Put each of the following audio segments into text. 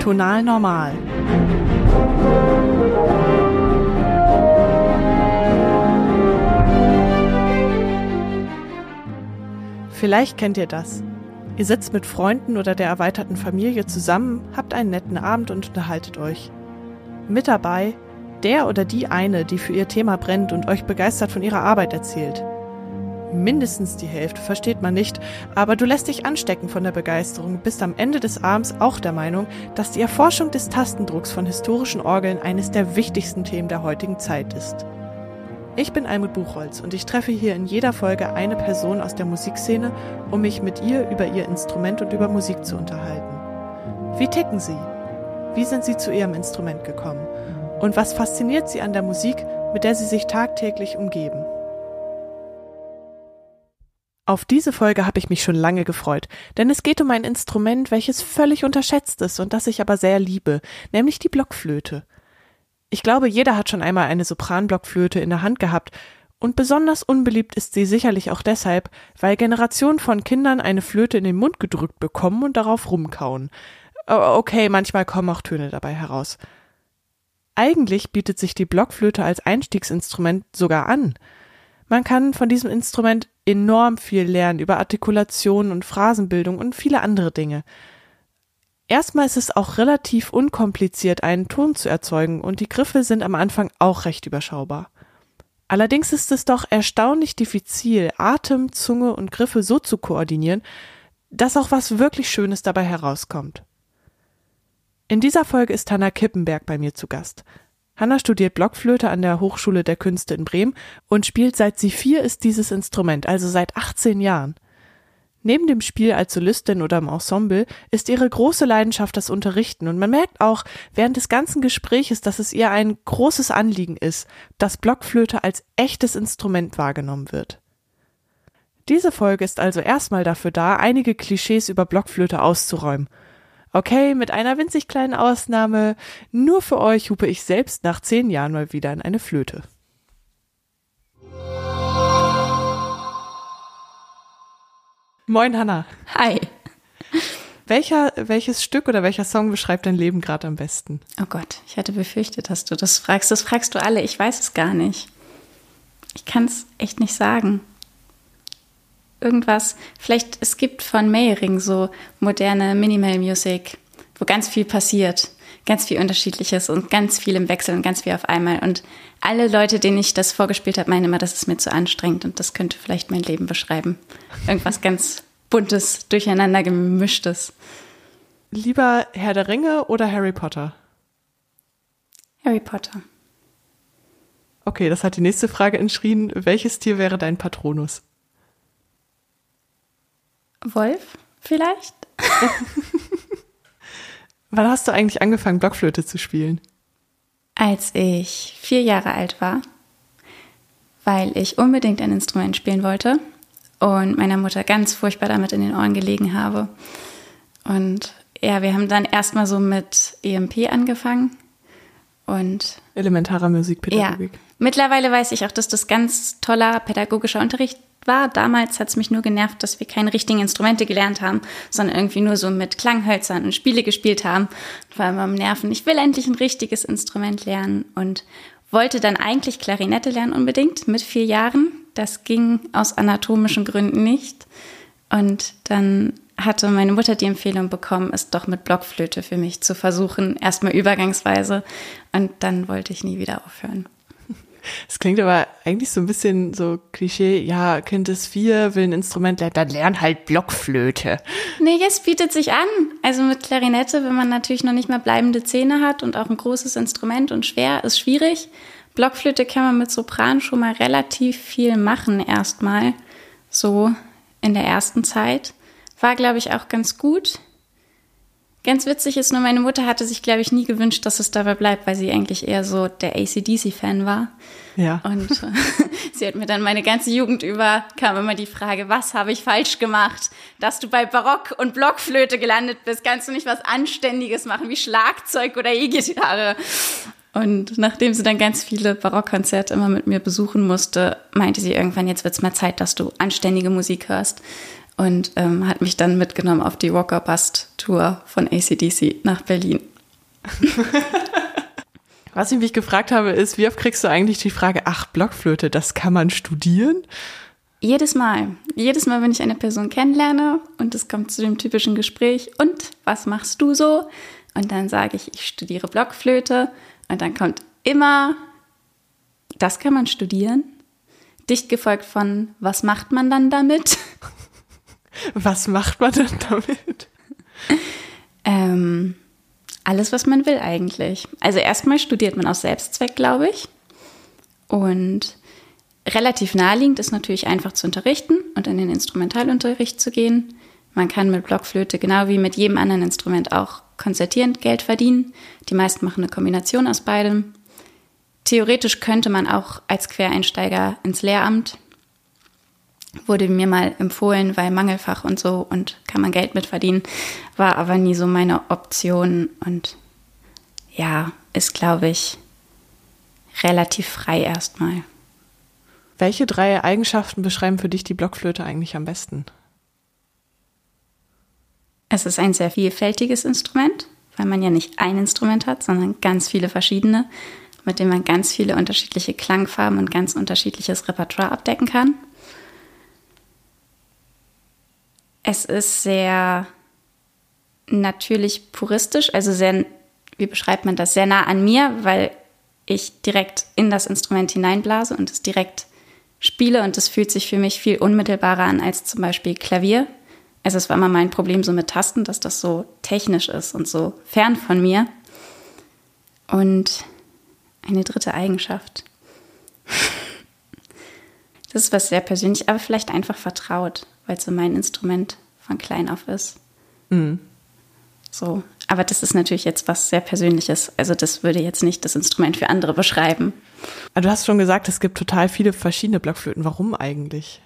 Tonal normal. Vielleicht kennt ihr das. Ihr sitzt mit Freunden oder der erweiterten Familie zusammen, habt einen netten Abend und unterhaltet euch. Mit dabei der oder die eine, die für ihr Thema brennt und euch begeistert von ihrer Arbeit erzählt. Mindestens die Hälfte versteht man nicht, aber du lässt dich anstecken von der Begeisterung, bist am Ende des Abends auch der Meinung, dass die Erforschung des Tastendrucks von historischen Orgeln eines der wichtigsten Themen der heutigen Zeit ist. Ich bin Almut Buchholz und ich treffe hier in jeder Folge eine Person aus der Musikszene, um mich mit ihr über ihr Instrument und über Musik zu unterhalten. Wie ticken sie? Wie sind sie zu ihrem Instrument gekommen? Und was fasziniert sie an der Musik, mit der sie sich tagtäglich umgeben? Auf diese Folge habe ich mich schon lange gefreut, denn es geht um ein Instrument, welches völlig unterschätzt ist und das ich aber sehr liebe, nämlich die Blockflöte. Ich glaube, jeder hat schon einmal eine Sopranblockflöte in der Hand gehabt, und besonders unbeliebt ist sie sicherlich auch deshalb, weil Generationen von Kindern eine Flöte in den Mund gedrückt bekommen und darauf rumkauen. Okay, manchmal kommen auch Töne dabei heraus. Eigentlich bietet sich die Blockflöte als Einstiegsinstrument sogar an. Man kann von diesem Instrument enorm viel lernen über Artikulation und Phrasenbildung und viele andere Dinge. Erstmal ist es auch relativ unkompliziert, einen Ton zu erzeugen, und die Griffe sind am Anfang auch recht überschaubar. Allerdings ist es doch erstaunlich diffizil, Atem, Zunge und Griffe so zu koordinieren, dass auch was wirklich Schönes dabei herauskommt. In dieser Folge ist Hanna Kippenberg bei mir zu Gast. Hanna studiert Blockflöte an der Hochschule der Künste in Bremen und spielt seit sie vier ist dieses Instrument, also seit 18 Jahren. Neben dem Spiel als Solistin oder im Ensemble ist ihre große Leidenschaft das Unterrichten und man merkt auch während des ganzen Gespräches, dass es ihr ein großes Anliegen ist, dass Blockflöte als echtes Instrument wahrgenommen wird. Diese Folge ist also erstmal dafür da, einige Klischees über Blockflöte auszuräumen. Okay, mit einer winzig kleinen Ausnahme, nur für euch hupe ich selbst nach zehn Jahren mal wieder in eine Flöte. Moin, Hanna. Hi. Welcher, welches Stück oder welcher Song beschreibt dein Leben gerade am besten? Oh Gott, ich hatte befürchtet, dass du das fragst. Das fragst du alle. Ich weiß es gar nicht. Ich kann es echt nicht sagen. Irgendwas, vielleicht, es gibt von Meyering so moderne Minimal Music, wo ganz viel passiert. Ganz viel Unterschiedliches und ganz viel im Wechsel und ganz viel auf einmal. Und alle Leute, denen ich das vorgespielt habe, meinen immer, das ist mir zu anstrengend und das könnte vielleicht mein Leben beschreiben. Irgendwas ganz Buntes, durcheinander gemischtes. Lieber Herr der Ringe oder Harry Potter? Harry Potter. Okay, das hat die nächste Frage entschrien. Welches Tier wäre dein Patronus? Wolf, vielleicht? Wann hast du eigentlich angefangen, Blockflöte zu spielen? Als ich vier Jahre alt war, weil ich unbedingt ein Instrument spielen wollte und meiner Mutter ganz furchtbar damit in den Ohren gelegen habe. Und ja, wir haben dann erstmal so mit EMP angefangen und elementarer Musikpädagogik. Ja, mittlerweile weiß ich auch, dass das ganz toller pädagogischer Unterricht war. Damals hat es mich nur genervt, dass wir keine richtigen Instrumente gelernt haben, sondern irgendwie nur so mit Klanghölzern und Spiele gespielt haben. Vor allem am Nerven. Ich will endlich ein richtiges Instrument lernen und wollte dann eigentlich Klarinette lernen unbedingt mit vier Jahren. Das ging aus anatomischen Gründen nicht. Und dann hatte meine Mutter die Empfehlung bekommen, es doch mit Blockflöte für mich zu versuchen, erstmal übergangsweise. Und dann wollte ich nie wieder aufhören. Es klingt aber eigentlich so ein bisschen so Klischee, ja, Kind ist vier, will ein Instrument lernen, dann lern halt Blockflöte. Nee, es bietet sich an. Also mit Klarinette, wenn man natürlich noch nicht mal bleibende Zähne hat und auch ein großes Instrument und schwer, ist schwierig. Blockflöte kann man mit Sopran schon mal relativ viel machen erstmal, so in der ersten Zeit. War, glaube ich, auch ganz gut. Ganz witzig ist nur, meine Mutter hatte sich, glaube ich, nie gewünscht, dass es dabei bleibt, weil sie eigentlich eher so der ACDC-Fan war. Ja. Und äh, sie hat mir dann meine ganze Jugend über, kam immer die Frage, was habe ich falsch gemacht, dass du bei Barock und Blockflöte gelandet bist? Kannst du nicht was Anständiges machen, wie Schlagzeug oder E-Gitarre? Und nachdem sie dann ganz viele Barockkonzerte immer mit mir besuchen musste, meinte sie irgendwann, jetzt wird's mal Zeit, dass du anständige Musik hörst. Und ähm, hat mich dann mitgenommen auf die Walker Bust Tour von ACDC nach Berlin. Was ich mich gefragt habe, ist, wie oft kriegst du eigentlich die Frage, ach, Blockflöte, das kann man studieren? Jedes Mal. Jedes Mal, wenn ich eine Person kennenlerne und es kommt zu dem typischen Gespräch, und was machst du so? Und dann sage ich, ich studiere Blockflöte. Und dann kommt immer, das kann man studieren. Dicht gefolgt von, was macht man dann damit? Was macht man dann damit? Ähm, alles, was man will eigentlich. Also erstmal studiert man aus Selbstzweck, glaube ich. Und relativ naheliegend ist natürlich einfach zu unterrichten und in den Instrumentalunterricht zu gehen. Man kann mit Blockflöte genau wie mit jedem anderen Instrument auch konzertierend Geld verdienen. Die meisten machen eine Kombination aus beidem. Theoretisch könnte man auch als Quereinsteiger ins Lehramt. Wurde mir mal empfohlen, weil Mangelfach und so und kann man Geld mit verdienen. War aber nie so meine Option und ja, ist glaube ich relativ frei erstmal. Welche drei Eigenschaften beschreiben für dich die Blockflöte eigentlich am besten? Es ist ein sehr vielfältiges Instrument, weil man ja nicht ein Instrument hat, sondern ganz viele verschiedene, mit denen man ganz viele unterschiedliche Klangfarben und ganz unterschiedliches Repertoire abdecken kann. Es ist sehr natürlich puristisch, also sehr, wie beschreibt man das, sehr nah an mir, weil ich direkt in das Instrument hineinblase und es direkt spiele und es fühlt sich für mich viel unmittelbarer an als zum Beispiel Klavier. Also es war immer mein Problem so mit Tasten, dass das so technisch ist und so fern von mir. Und eine dritte Eigenschaft. Das ist was sehr persönlich, aber vielleicht einfach vertraut, weil es so mein Instrument von klein auf ist. Mhm. So, aber das ist natürlich jetzt was sehr Persönliches. Also das würde jetzt nicht das Instrument für andere beschreiben. Du hast schon gesagt, es gibt total viele verschiedene Blockflöten. Warum eigentlich?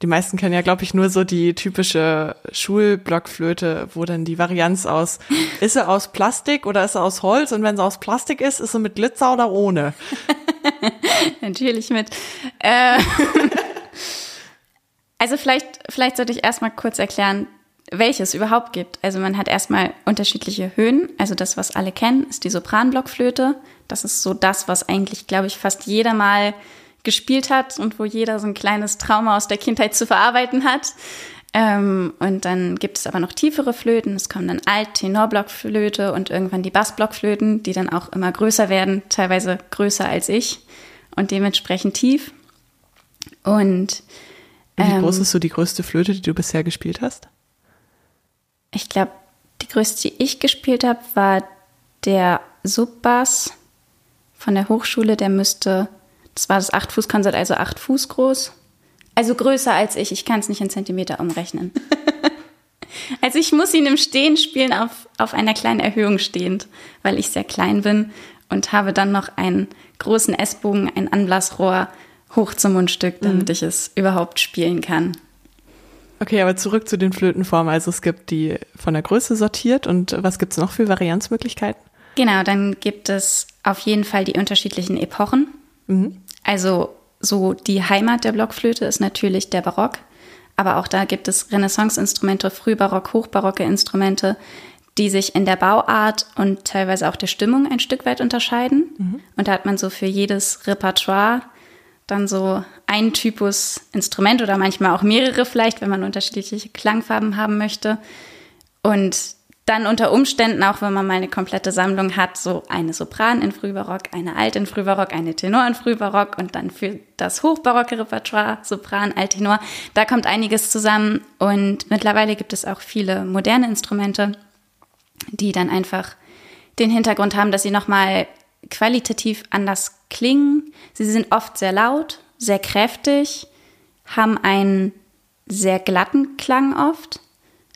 Die meisten kennen ja, glaube ich, nur so die typische Schulblockflöte, wo dann die Varianz aus, ist sie aus Plastik oder ist sie aus Holz? Und wenn sie aus Plastik ist, ist sie mit Glitzer oder ohne? Natürlich mit. Äh, also vielleicht, vielleicht sollte ich erstmal kurz erklären, welches überhaupt gibt. Also man hat erstmal unterschiedliche Höhen. Also das, was alle kennen, ist die Sopranblockflöte. Das ist so das, was eigentlich, glaube ich, fast jeder mal gespielt hat und wo jeder so ein kleines Trauma aus der Kindheit zu verarbeiten hat. Ähm, und dann gibt es aber noch tiefere Flöten. Es kommen dann Alt-Tenorblockflöte und irgendwann die Bassblockflöten, die dann auch immer größer werden, teilweise größer als ich und dementsprechend tief. Und wie ähm, groß ist so die größte Flöte, die du bisher gespielt hast? ich glaube, die größte, die ich gespielt habe, war der Subbass von der Hochschule. Der müsste, das war das 8-Fuß-Konzert, also 8 Fuß groß. Also größer als ich. Ich kann es nicht in Zentimeter umrechnen. also ich muss ihn im Stehen spielen, auf, auf einer kleinen Erhöhung stehend, weil ich sehr klein bin und habe dann noch einen großen S-Bogen, ein Anblasrohr hoch zum Mundstück, damit mhm. ich es überhaupt spielen kann. Okay, aber zurück zu den Flötenformen. Also es gibt die von der Größe sortiert und was gibt es noch für Varianzmöglichkeiten? Genau, dann gibt es auf jeden Fall die unterschiedlichen Epochen. Mhm. Also so die Heimat der Blockflöte ist natürlich der Barock, aber auch da gibt es Renaissance-Instrumente, Frühbarock, Hochbarocke Instrumente, die sich in der Bauart und teilweise auch der Stimmung ein Stück weit unterscheiden. Mhm. Und da hat man so für jedes Repertoire dann so ein Typus Instrument oder manchmal auch mehrere vielleicht, wenn man unterschiedliche Klangfarben haben möchte. Und dann unter Umständen, auch wenn man mal eine komplette Sammlung hat, so eine Sopran in Frühbarock, eine Alt in Frühbarock, eine Tenor in Frühbarock und dann für das hochbarocke Repertoire Sopran, Alt, Tenor. Da kommt einiges zusammen und mittlerweile gibt es auch viele moderne Instrumente, die dann einfach den Hintergrund haben, dass sie nochmal qualitativ anders klingen. Sie sind oft sehr laut, sehr kräftig, haben einen sehr glatten Klang oft,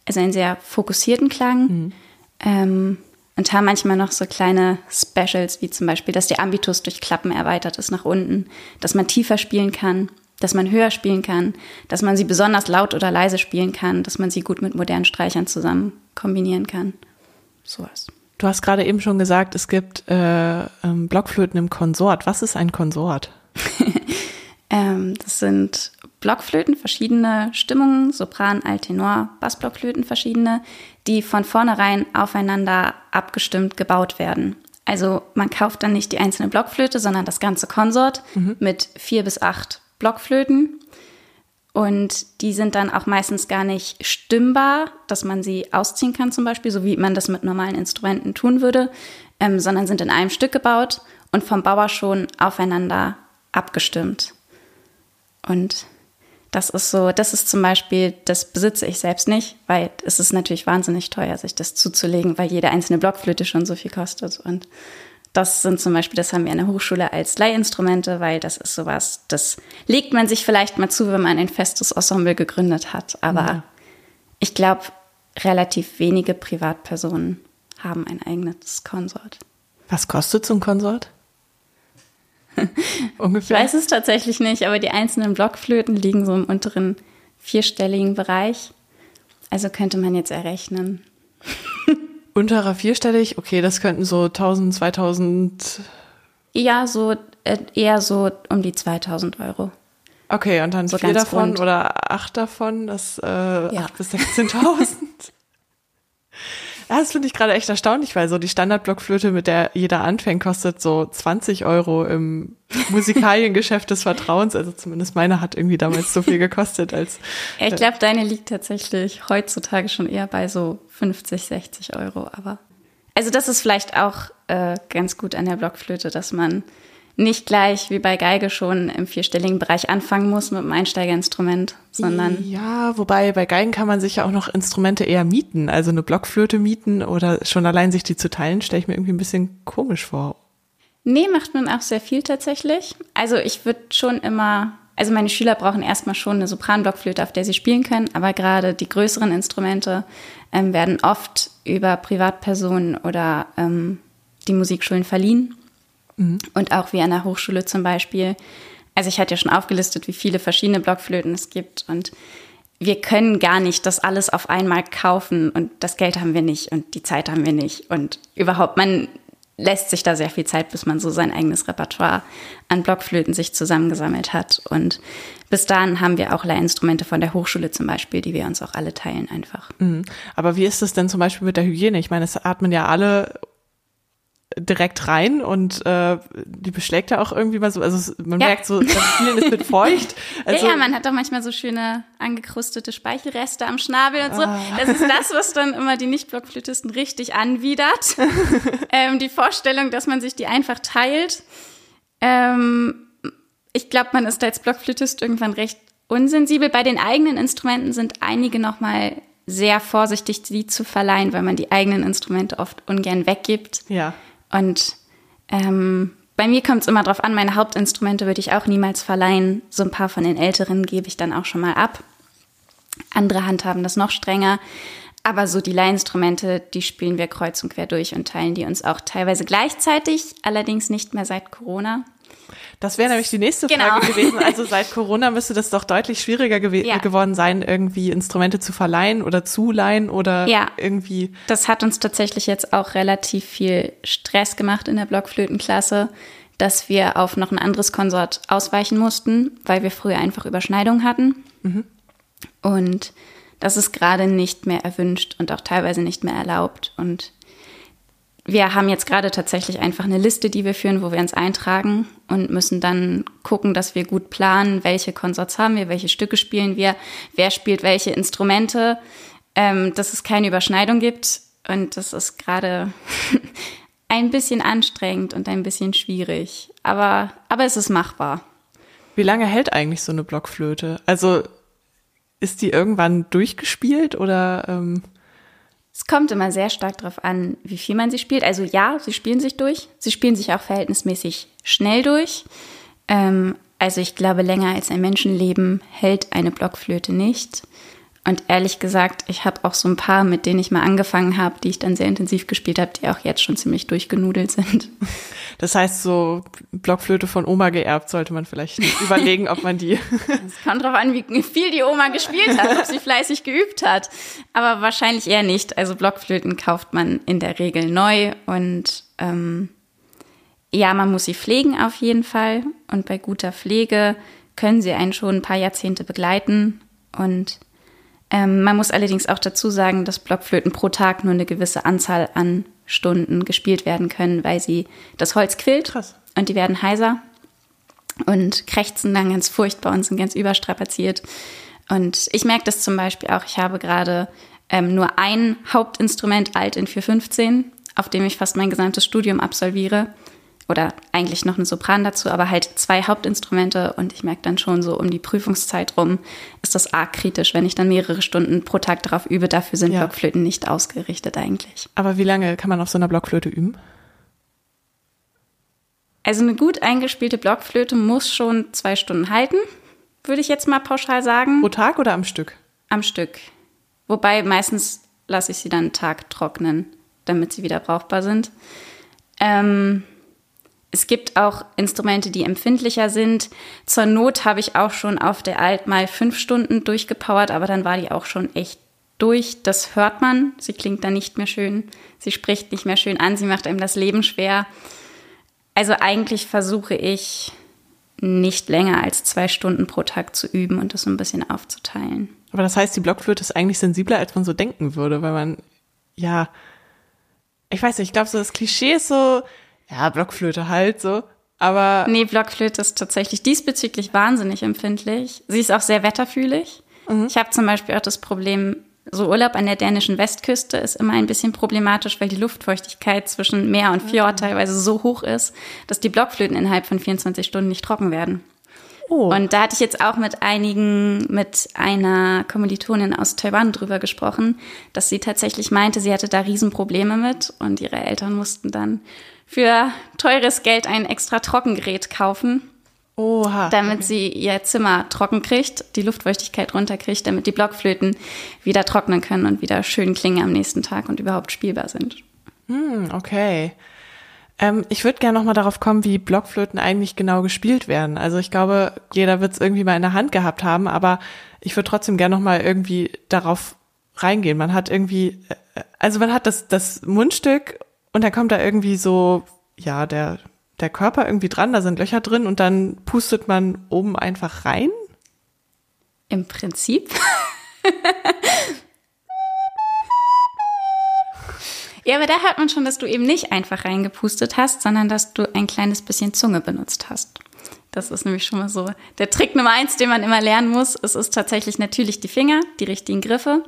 also einen sehr fokussierten Klang. Mhm. Ähm, und haben manchmal noch so kleine Specials, wie zum Beispiel, dass der Ambitus durch Klappen erweitert ist nach unten, dass man tiefer spielen kann, dass man höher spielen kann, dass man sie besonders laut oder leise spielen kann, dass man sie gut mit modernen Streichern zusammen kombinieren kann. Sowas. Du hast gerade eben schon gesagt, es gibt äh, ähm, Blockflöten im Konsort. Was ist ein Konsort? ähm, das sind Blockflöten, verschiedene Stimmungen, Sopran, Altenor, Bassblockflöten verschiedene, die von vornherein aufeinander abgestimmt gebaut werden. Also man kauft dann nicht die einzelne Blockflöte, sondern das ganze Konsort mhm. mit vier bis acht Blockflöten. Und die sind dann auch meistens gar nicht stimmbar, dass man sie ausziehen kann zum Beispiel, so wie man das mit normalen Instrumenten tun würde, ähm, sondern sind in einem Stück gebaut und vom Bauer schon aufeinander abgestimmt. Und das ist so, das ist zum Beispiel, das besitze ich selbst nicht, weil es ist natürlich wahnsinnig teuer, sich das zuzulegen, weil jede einzelne Blockflöte schon so viel kostet. Und das sind zum Beispiel, das haben wir an der Hochschule als Leihinstrumente, weil das ist sowas, das legt man sich vielleicht mal zu, wenn man ein festes Ensemble gegründet hat. Aber ja. ich glaube, relativ wenige Privatpersonen haben ein eigenes Konsort. Was kostet so ein Konsort? Ungefähr. Ich weiß es tatsächlich nicht, aber die einzelnen Blockflöten liegen so im unteren vierstelligen Bereich. Also könnte man jetzt errechnen. Unterer vierstellig? Okay, das könnten so 1000, 2000. Ja, so äh, eher so um die 2000 Euro. Okay, und dann so vier davon rund. oder acht davon, das äh, ja. acht bis 16.000. Ja, das finde ich gerade echt erstaunlich, weil so die Standardblockflöte, mit der jeder anfängt, kostet so 20 Euro im Musikaliengeschäft des Vertrauens. Also zumindest meine hat irgendwie damals so viel gekostet als. Ja, ich glaube, deine liegt tatsächlich heutzutage schon eher bei so 50, 60 Euro. Aber also das ist vielleicht auch äh, ganz gut an der Blockflöte, dass man nicht gleich wie bei Geige schon im vierstelligen Bereich anfangen muss mit einem Einsteigerinstrument, sondern. Ja, wobei bei Geigen kann man sich ja auch noch Instrumente eher mieten. Also eine Blockflöte mieten oder schon allein sich die zu teilen, stelle ich mir irgendwie ein bisschen komisch vor. Nee, macht man auch sehr viel tatsächlich. Also ich würde schon immer, also meine Schüler brauchen erstmal schon eine Sopranblockflöte, auf der sie spielen können, aber gerade die größeren Instrumente ähm, werden oft über Privatpersonen oder ähm, die Musikschulen verliehen. Mhm. Und auch wie an der Hochschule zum Beispiel. Also ich hatte ja schon aufgelistet, wie viele verschiedene Blockflöten es gibt und wir können gar nicht das alles auf einmal kaufen und das Geld haben wir nicht und die Zeit haben wir nicht und überhaupt, man lässt sich da sehr viel Zeit, bis man so sein eigenes Repertoire an Blockflöten sich zusammengesammelt hat. Und bis dahin haben wir auch Leihinstrumente von der Hochschule zum Beispiel, die wir uns auch alle teilen einfach. Mhm. Aber wie ist es denn zum Beispiel mit der Hygiene? Ich meine, es atmen ja alle direkt rein und äh, die beschlägt ja auch irgendwie mal so, also man ja. merkt so, das Spielen ist mit feucht. Also, ja, ja, man hat doch manchmal so schöne angekrustete Speichelreste am Schnabel und so. Ah. Das ist das, was dann immer die Nicht-Blockflötisten richtig anwidert. ähm, die Vorstellung, dass man sich die einfach teilt. Ähm, ich glaube, man ist als Blockflötist irgendwann recht unsensibel. Bei den eigenen Instrumenten sind einige nochmal sehr vorsichtig, die zu verleihen, weil man die eigenen Instrumente oft ungern weggibt. Ja. Und ähm, bei mir kommt es immer drauf an, meine Hauptinstrumente würde ich auch niemals verleihen. So ein paar von den älteren gebe ich dann auch schon mal ab. Andere handhaben das noch strenger. Aber so die Leihinstrumente, die spielen wir kreuz und quer durch und teilen die uns auch teilweise gleichzeitig, allerdings nicht mehr seit Corona. Das wäre nämlich die nächste genau. Frage gewesen. Also seit Corona müsste das doch deutlich schwieriger gew ja. geworden sein, irgendwie Instrumente zu verleihen oder zuleihen oder ja. irgendwie. Das hat uns tatsächlich jetzt auch relativ viel Stress gemacht in der Blockflötenklasse, dass wir auf noch ein anderes Konsort ausweichen mussten, weil wir früher einfach Überschneidungen hatten. Mhm. Und das ist gerade nicht mehr erwünscht und auch teilweise nicht mehr erlaubt. Und wir haben jetzt gerade tatsächlich einfach eine Liste, die wir führen, wo wir uns eintragen und müssen dann gucken, dass wir gut planen, welche Konsorts haben wir, welche Stücke spielen wir, wer spielt welche Instrumente, ähm, dass es keine Überschneidung gibt. Und das ist gerade ein bisschen anstrengend und ein bisschen schwierig. Aber, aber es ist machbar. Wie lange hält eigentlich so eine Blockflöte? Also ist die irgendwann durchgespielt oder? Ähm es kommt immer sehr stark darauf an, wie viel man sie spielt. Also ja, sie spielen sich durch. Sie spielen sich auch verhältnismäßig schnell durch. Ähm, also ich glaube, länger als ein Menschenleben hält eine Blockflöte nicht. Und ehrlich gesagt, ich habe auch so ein paar, mit denen ich mal angefangen habe, die ich dann sehr intensiv gespielt habe, die auch jetzt schon ziemlich durchgenudelt sind. Das heißt, so Blockflöte von Oma geerbt, sollte man vielleicht überlegen, ob man die. Es kommt darauf an, wie viel die Oma gespielt hat, ob sie fleißig geübt hat. Aber wahrscheinlich eher nicht. Also Blockflöten kauft man in der Regel neu und ähm, ja, man muss sie pflegen auf jeden Fall. Und bei guter Pflege können sie einen schon ein paar Jahrzehnte begleiten. Und ähm, man muss allerdings auch dazu sagen, dass Blockflöten pro Tag nur eine gewisse Anzahl an Stunden gespielt werden können, weil sie das Holz quillt Krass. und die werden heiser und krächzen dann ganz furchtbar und sind ganz überstrapaziert. Und ich merke das zum Beispiel auch. Ich habe gerade ähm, nur ein Hauptinstrument alt in 415, auf dem ich fast mein gesamtes Studium absolviere. Oder eigentlich noch eine Sopran dazu, aber halt zwei Hauptinstrumente. Und ich merke dann schon so um die Prüfungszeit rum, ist das arg kritisch, wenn ich dann mehrere Stunden pro Tag darauf übe. Dafür sind Ja. Blockflöten nicht ausgerichtet eigentlich. Aber wie lange kann man auf so einer Blockflöte üben? Also eine gut eingespielte Blockflöte muss schon zwei Stunden halten, würde ich jetzt mal pauschal sagen. Pro Tag oder am Stück? am Stück. Wobei meistens lasse ich sie dann einen Tag trocknen, damit sie wieder brauchbar sind. Ähm, es gibt auch Instrumente, die empfindlicher sind. Zur Not habe ich auch schon auf der Alt mal fünf Stunden durchgepowert, aber dann war die auch schon echt durch. Das hört man. Sie klingt dann nicht mehr schön. Sie spricht nicht mehr schön an. Sie macht einem das Leben schwer. Also eigentlich versuche ich nicht länger als zwei Stunden pro Tag zu üben und das so ein bisschen aufzuteilen. Aber das heißt, die Blockflöte ist eigentlich sensibler, als man so denken würde, weil man, ja, ich weiß nicht, ich glaube, so das Klischee ist so, ja, Blockflöte halt so, aber Nee, Blockflöte ist tatsächlich diesbezüglich wahnsinnig empfindlich. Sie ist auch sehr wetterfühlig. Ich habe zum Beispiel auch das Problem, so Urlaub an der dänischen Westküste ist immer ein bisschen problematisch, weil die Luftfeuchtigkeit zwischen Meer und Fjord teilweise so hoch ist, dass die Blockflöten innerhalb von 24 Stunden nicht trocken werden. oh, Und da hatte ich jetzt auch mit einigen, mit einer Kommilitonin aus Taiwan drüber gesprochen, dass sie tatsächlich meinte, sie hatte da Riesenprobleme mit und ihre Eltern mussten dann für teures Geld ein extra Trockengerät kaufen, oha. damit sie ihr Zimmer trocken kriegt, die Luftfeuchtigkeit runterkriegt, damit die Blockflöten wieder trocknen können und wieder schön klingen am nächsten Tag und überhaupt spielbar sind. Hm, okay. Ähm, ich würde gerne nochmal darauf kommen, wie Blockflöten eigentlich genau gespielt werden. Also ich glaube, jeder wird es irgendwie mal in der Hand gehabt haben, aber ich würde trotzdem gerne nochmal irgendwie darauf reingehen. Man hat irgendwie, äh, also man hat das, das Mundstück und dann kommt da irgendwie so, ja, der, der Körper irgendwie dran, da sind Löcher drin und dann pustet man oben einfach rein. Im Prinzip. ja, aber da hört man schon, dass du eben nicht einfach reingepustet hast, sondern dass du ein kleines bisschen Zunge benutzt hast. Das ist nämlich schon mal so der Trick Nummer eins, den man immer lernen muss. Es ist tatsächlich natürlich die Finger, die richtigen Griffe.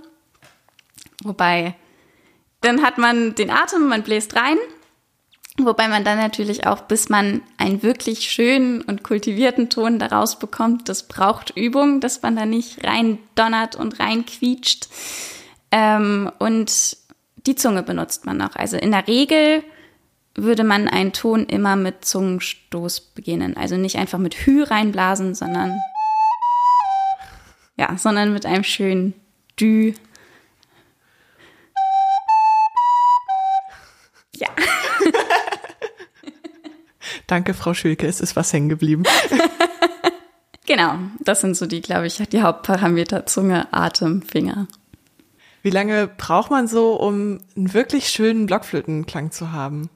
Wobei, dann hat man den Atem, man bläst rein. Wobei man dann natürlich auch, bis man einen wirklich schönen und kultivierten Ton daraus bekommt, das braucht Übung, dass man da nicht rein donnert und rein quietscht. Ähm, und die Zunge benutzt man noch. Also in der Regel würde man einen Ton immer mit Zungenstoß beginnen. Also nicht einfach mit Hü reinblasen, sondern ja, sondern mit einem schönen Dü. Ja. Danke, Frau Schülke, es ist was hängen geblieben. Genau, das sind so die, glaube ich, die Hauptparameter Zunge, Atem, Finger. Wie lange braucht man so, um einen wirklich schönen Blockflötenklang zu haben?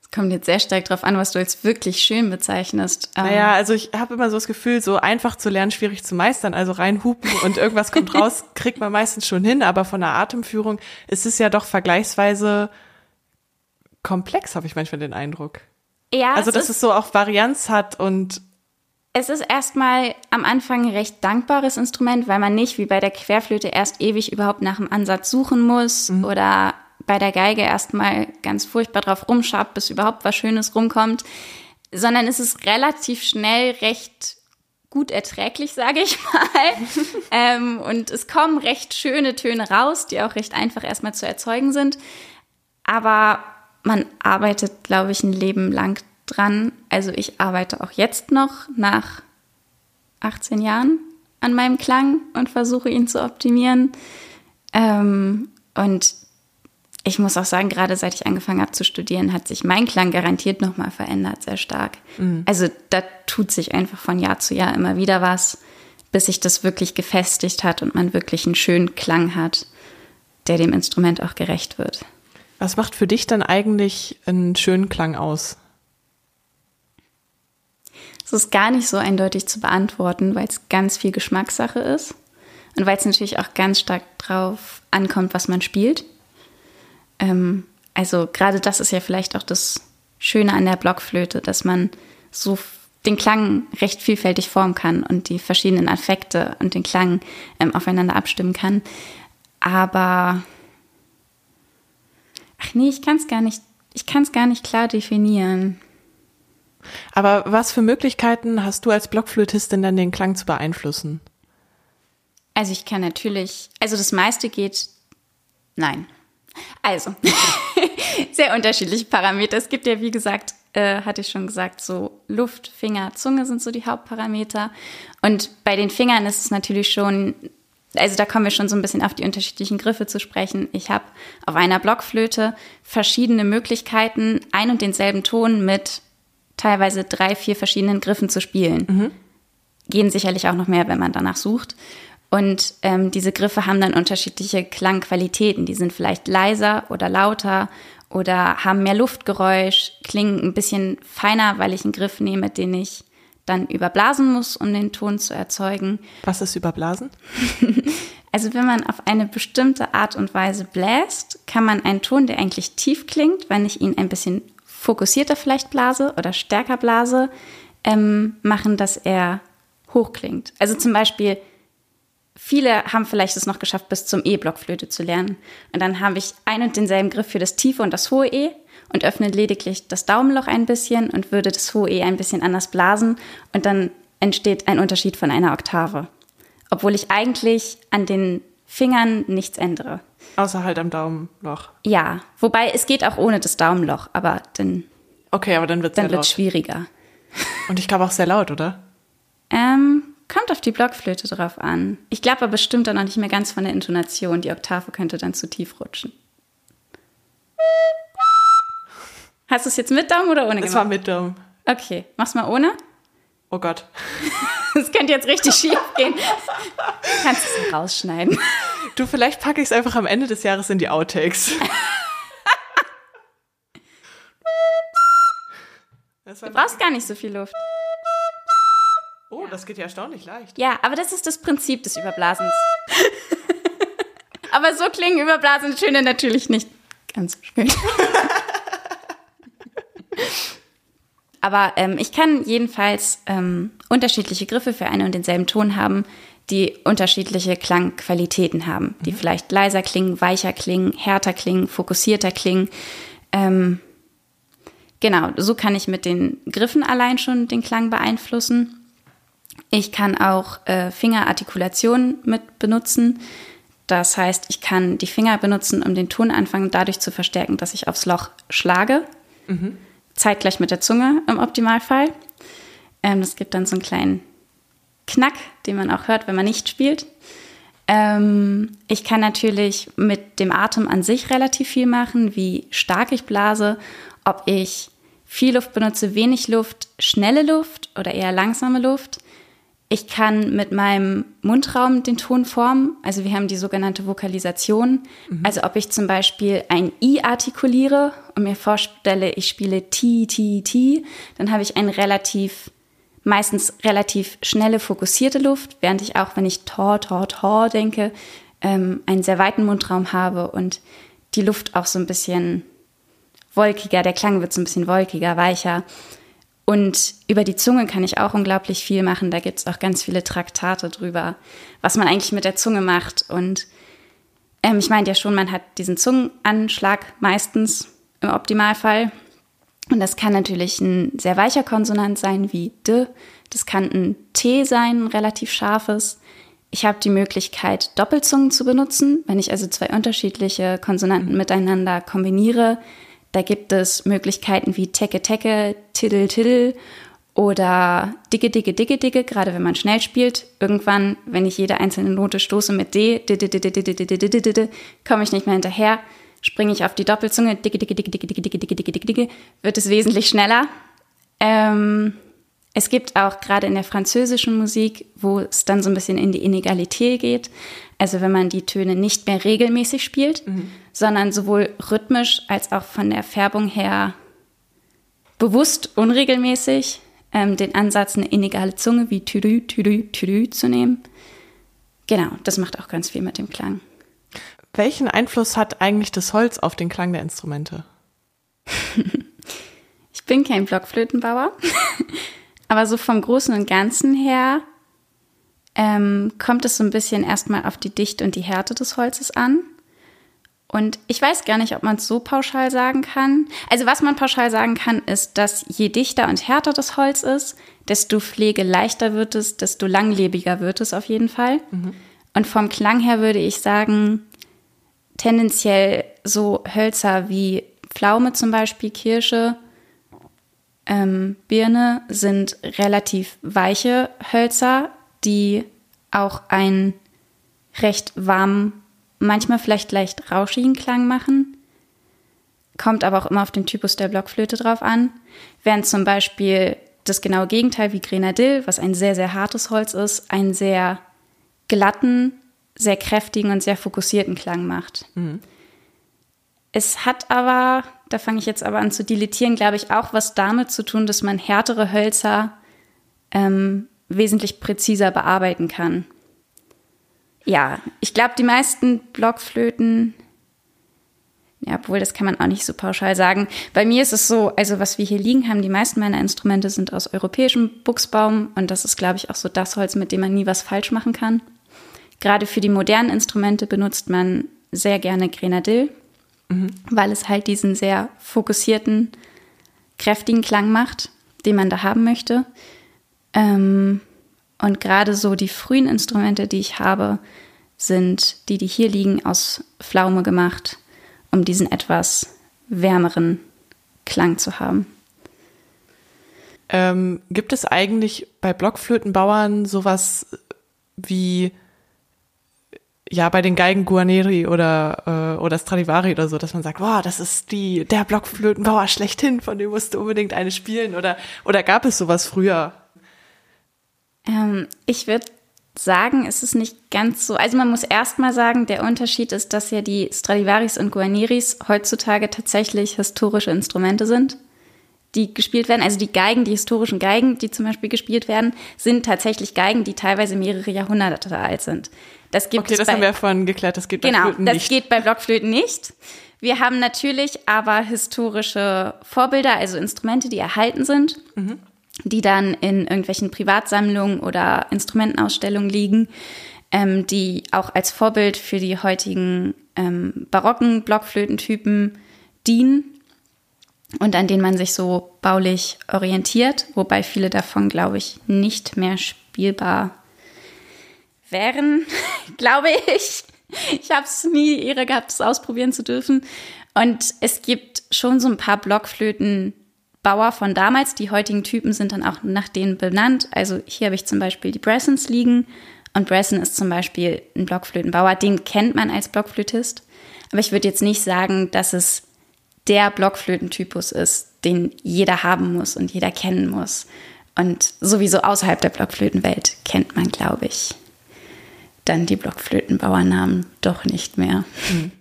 Es kommt jetzt sehr stark darauf an, was du als wirklich schön bezeichnest. Ähm, Naja, also ich habe immer so das Gefühl, so einfach zu lernen, schwierig zu meistern. Also rein hupen und irgendwas kommt raus, kriegt man meistens schon hin. Aber von der Atemführung ist es ja doch vergleichsweise komplex, habe ich manchmal den Eindruck. ja, Also es dass ist, es so auch Varianz hat und es ist erstmal am Anfang ein recht dankbares Instrument, weil man nicht wie bei der Querflöte erst ewig überhaupt nach dem Ansatz suchen muss oder bei der Geige erstmal ganz furchtbar drauf rumschabt, bis überhaupt was Schönes rumkommt, sondern es ist relativ schnell recht gut erträglich, sage ich mal. ähm, und es kommen recht schöne Töne raus, die auch recht einfach erstmal zu erzeugen sind. Aber man arbeitet, glaube ich, ein Leben lang dran. Also ich arbeite auch jetzt noch nach 18 Jahren an meinem Klang und versuche ihn zu optimieren. Ähm, und ich muss auch sagen, gerade seit ich angefangen habe zu studieren, hat sich mein Klang garantiert nochmal verändert, sehr stark. Also da tut sich einfach von Jahr zu Jahr immer wieder was, bis sich das wirklich gefestigt hat und man wirklich einen schönen Klang hat, der dem Instrument auch gerecht wird. Was macht für dich dann eigentlich einen schönen Klang aus? Es ist gar nicht so eindeutig zu beantworten, weil es ganz viel Geschmackssache ist und weil es natürlich auch ganz stark drauf ankommt, was man spielt. Ähm, also gerade das ist ja vielleicht auch das Schöne an der Blockflöte, dass man so den Klang recht vielfältig formen kann und die verschiedenen Affekte und den Klang ähm, aufeinander abstimmen kann. Aber ach nee, ich kann es gar nicht, ich kann es gar nicht klar definieren. Aber was für Möglichkeiten hast du als Blockflötistin dann den Klang zu beeinflussen? Also ich kann natürlich, also das meiste geht, nein. Also, sehr unterschiedliche Parameter. Es gibt ja, wie gesagt, äh, hatte ich schon gesagt, so Luft, Finger, Zunge sind so die Hauptparameter. Und bei den Fingern ist es natürlich schon, also da kommen wir schon so ein bisschen auf die unterschiedlichen Griffe zu sprechen. Ich habe auf einer Blockflöte verschiedene Möglichkeiten, ein und denselben Ton mit teilweise drei, vier verschiedenen Griffen zu spielen. Mhm. Gehen sicherlich auch noch mehr, wenn man danach sucht. Und ähm, diese Griffe haben dann unterschiedliche Klangqualitäten. Die sind vielleicht leiser oder lauter oder haben mehr Luftgeräusch, klingen ein bisschen feiner, weil ich einen Griff nehme, den ich dann überblasen muss, um den Ton zu erzeugen. Was ist überblasen? also wenn man auf eine bestimmte Art und Weise bläst, kann man einen Ton, der eigentlich tief klingt, wenn ich ihn ein bisschen fokussierter vielleicht blase oder stärker blase, ähm, machen, dass er hoch klingt. Also zum Beispiel Viele haben vielleicht es noch geschafft, bis zum E-Blockflöte zu lernen. Und dann habe ich ein und denselben Griff für das tiefe und das hohe E und öffne lediglich das Daumenloch ein bisschen und würde das hohe E ein bisschen anders blasen. Und dann entsteht ein Unterschied von einer Oktave. Obwohl ich eigentlich an den Fingern nichts ändere. Außer halt am Daumenloch. Ja, wobei es geht auch ohne das Daumenloch, aber dann. Okay, aber dann wird es Dann wird schwieriger. Und ich glaube auch sehr laut, oder? Ähm, Kommt auf die Blockflöte drauf an. Ich glaube aber bestimmt dann noch nicht mehr ganz von der Intonation. Die Oktave könnte dann zu tief rutschen. Hast du es jetzt mit Daumen oder ohne gemacht? Es war mit Daumen. Okay, mach's mal ohne. Oh Gott. Das könnte jetzt richtig schief gehen. Kannst du es rausschneiden. Du, vielleicht packe ich es einfach am Ende des Jahres in die Outtakes. Du brauchst gar nicht so viel Luft. Oh, das geht ja erstaunlich leicht. Ja, aber das ist das Prinzip des Überblasens. aber so klingen überblasene Töne natürlich nicht ganz schön. Aber ähm, ich kann jedenfalls ähm, unterschiedliche Griffe für einen und denselben Ton haben, die unterschiedliche Klangqualitäten haben, die mhm. vielleicht leiser klingen, weicher klingen, härter klingen, fokussierter klingen. Ähm, genau, so kann ich mit den Griffen allein schon den Klang beeinflussen. Ich kann auch äh, Fingerartikulation mit benutzen. Das heißt, ich kann die Finger benutzen, um den Tonanfang dadurch zu verstärken, dass ich aufs Loch schlage. Mhm. Zeitgleich mit der Zunge im Optimalfall. Ähm, das gibt dann so einen kleinen Knack, den man auch hört, wenn man nicht spielt. Ähm, ich kann natürlich mit dem Atem an sich relativ viel machen, wie stark ich blase, ob ich viel Luft benutze, wenig Luft, schnelle Luft oder eher langsame Luft. Ich kann mit meinem Mundraum den Ton formen. Also wir haben die sogenannte Vokalisation. Mhm. Also ob ich zum Beispiel ein I artikuliere und mir vorstelle, ich spiele T, T, T, dann habe ich eine relativ, meistens relativ schnelle, fokussierte Luft, während ich auch, wenn ich Tor, Tor, Tor denke, ähm, einen sehr weiten Mundraum habe und die Luft auch so ein bisschen wolkiger, der Klang wird so ein bisschen wolkiger, weicher. Und über die Zunge kann ich auch unglaublich viel machen. Da gibt es auch ganz viele Traktate drüber, was man eigentlich mit der Zunge macht. Und ähm, ich meinte ja schon, man hat diesen Zungenanschlag meistens im Optimalfall. Und das kann natürlich ein sehr weicher Konsonant sein wie D. Das kann ein T sein, ein relativ scharfes. Ich habe die Möglichkeit, Doppelzungen zu benutzen. Wenn ich also zwei unterschiedliche Konsonanten miteinander kombiniere, da gibt es Möglichkeiten wie Tecke Tecke, Tiddle Tiddle oder Dicke Dicke Dicke Dicke, gerade wenn man schnell spielt. Irgendwann, wenn ich jede einzelne Note stoße mit D, komme ich nicht mehr hinterher, springe ich auf die Doppelzunge, Dicke Dicke Dicke Dicke Dicke Dicke Dicke Dicke Dicke Dicke, wird es wesentlich schneller. Ähm, es gibt auch gerade in der französischen Musik, wo es dann so ein bisschen in die Inegalität geht, also wenn man die Töne nicht mehr regelmäßig spielt, mhm. Sondern sowohl rhythmisch als auch von der Färbung her bewusst unregelmäßig, ähm, den Ansatz, eine inegale Zunge wie Tüdü, Tüdü, Tüdü zu nehmen. Genau, das macht auch ganz viel mit dem Klang. Welchen Einfluss hat eigentlich das Holz auf den Klang der Instrumente? ich bin kein Blockflötenbauer, aber so vom Großen und Ganzen her ähm, kommt es so ein bisschen erstmal auf die Dichte und die Härte des Holzes an. Und ich weiß gar nicht, ob man es so pauschal sagen kann. Also was man pauschal sagen kann, ist, dass je dichter und härter das Holz ist, desto pflegeleichter wird es, desto langlebiger wird es auf jeden Fall. Mhm. Und vom Klang her würde ich sagen, tendenziell so Hölzer wie Pflaume zum Beispiel, Kirsche, ähm, Birne sind relativ weiche Hölzer, die auch einen recht warmen manchmal vielleicht leicht rauschigen Klang machen. Kommt aber auch immer auf den Typus der Blockflöte drauf an. Während zum Beispiel das genaue Gegenteil wie Grenadill, was ein sehr, sehr hartes Holz ist, einen sehr glatten, sehr kräftigen und sehr fokussierten Klang macht. Mhm. Es hat aber, da fange ich jetzt aber an zu dilettieren, glaube ich, auch was damit zu tun, dass man härtere Hölzer ähm, wesentlich präziser bearbeiten kann ja, ich glaube, die meisten Blockflöten, ja, obwohl das kann man auch nicht so pauschal sagen. Bei mir ist es so, also was wir hier liegen haben, die meisten meiner Instrumente sind aus europäischem Buchsbaum und das ist, glaube ich, auch so das Holz, mit dem man nie was falsch machen kann. Gerade für die modernen Instrumente benutzt man sehr gerne Grenadill, mhm. weil es halt diesen sehr fokussierten, kräftigen Klang macht, den man da haben möchte. Ähm, und gerade so die frühen Instrumente, die ich habe, sind die, die hier liegen, aus Pflaume gemacht, um diesen etwas wärmeren Klang zu haben. Ähm, gibt es eigentlich bei Blockflötenbauern sowas wie ja bei den Geigen Guarneri oder äh, oder Stradivari oder so, dass man sagt, wow, das ist die der Blockflötenbauer schlechthin, von dem musst du unbedingt eine spielen oder oder gab es sowas früher? Ähm, ich würde sagen, es ist nicht ganz so. Also man muss erstmal sagen, der Unterschied ist, dass ja die Stradivaris und Guarneris heutzutage tatsächlich historische Instrumente sind, die gespielt werden. Also die Geigen, die historischen Geigen, die zum Beispiel gespielt werden, sind tatsächlich Geigen, die teilweise mehrere Jahrhunderte alt sind. Das gibt okay, es das bei, haben wir vorhin geklärt. Das geht bei genau, Flöten nicht. Genau, das geht bei Blockflöten nicht. Wir haben natürlich aber historische Vorbilder, also Instrumente, die erhalten sind. Mhm die dann in irgendwelchen Privatsammlungen oder Instrumentenausstellungen liegen, ähm, die auch als Vorbild für die heutigen ähm, barocken Blockflötentypen dienen und an denen man sich so baulich orientiert, wobei viele davon, glaube ich, nicht mehr spielbar wären, glaube ich. Ich habe es nie Ehre gehabt, es ausprobieren zu dürfen. Und es gibt schon so ein paar Blockflöten, Bauer von damals. Die heutigen Typen sind dann auch nach denen benannt. Also hier habe ich zum Beispiel die Bressons liegen. Und Bresson ist zum Beispiel ein Blockflötenbauer. Den kennt man als Blockflötist. Aber ich würde jetzt nicht sagen, dass es der Blockflötentypus ist, den jeder haben muss und jeder kennen muss. Und sowieso außerhalb der Blockflötenwelt kennt man, glaube ich, dann die Blockflötenbauernamen doch nicht mehr. Mhm.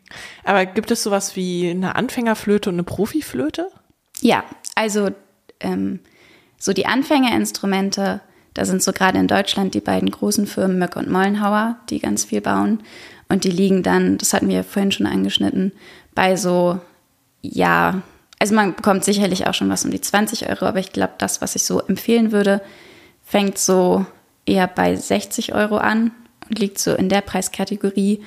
Aber gibt es sowas wie eine Anfängerflöte und eine Profiflöte? Ja, also ähm, so die Anfängerinstrumente, da sind so gerade in Deutschland die beiden großen Firmen Möck und Mollenhauer, die ganz viel bauen. Und die liegen dann, das hatten wir vorhin schon angeschnitten, bei so, ja, also man bekommt sicherlich auch schon was um die 20 Euro, aber ich glaube, das, was ich so empfehlen würde, fängt so eher bei 60 Euro an und liegt so in der Preiskategorie.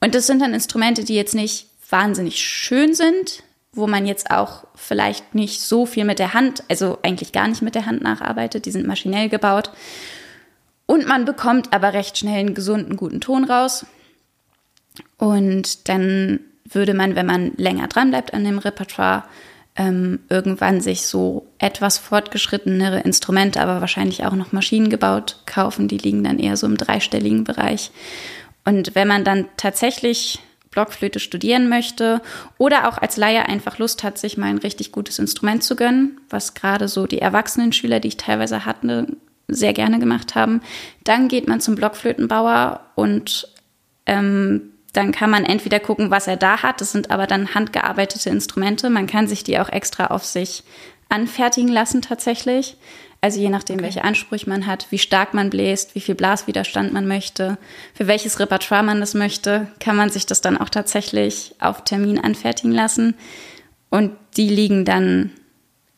Und das sind dann Instrumente, die jetzt nicht wahnsinnig schön sind, wo man jetzt auch vielleicht nicht so viel mit der Hand, also eigentlich gar nicht mit der Hand nacharbeitet, die sind maschinell gebaut. Und man bekommt aber recht schnell einen gesunden, guten Ton raus. Und dann würde man, wenn man länger dran bleibt an dem Repertoire, ähm, irgendwann sich so etwas fortgeschrittenere Instrumente, aber wahrscheinlich auch noch Maschinen gebaut kaufen. Die liegen dann eher so im dreistelligen Bereich. Und wenn man dann tatsächlich Blockflöte studieren möchte oder auch als Laie einfach Lust hat, sich mal ein richtig gutes Instrument zu gönnen, was gerade so die erwachsenen Schüler, die ich teilweise hatte, sehr gerne gemacht haben, dann geht man zum Blockflötenbauer und ähm, dann kann man entweder gucken, was er da hat. Das sind aber dann handgearbeitete Instrumente. Man kann sich die auch extra auf sich anfertigen lassen tatsächlich. Also je nachdem, okay. welche Ansprüche man hat, wie stark man bläst, wie viel Blaswiderstand man möchte, für welches Repertoire man das möchte, kann man sich das dann auch tatsächlich auf Termin anfertigen lassen. Und die liegen dann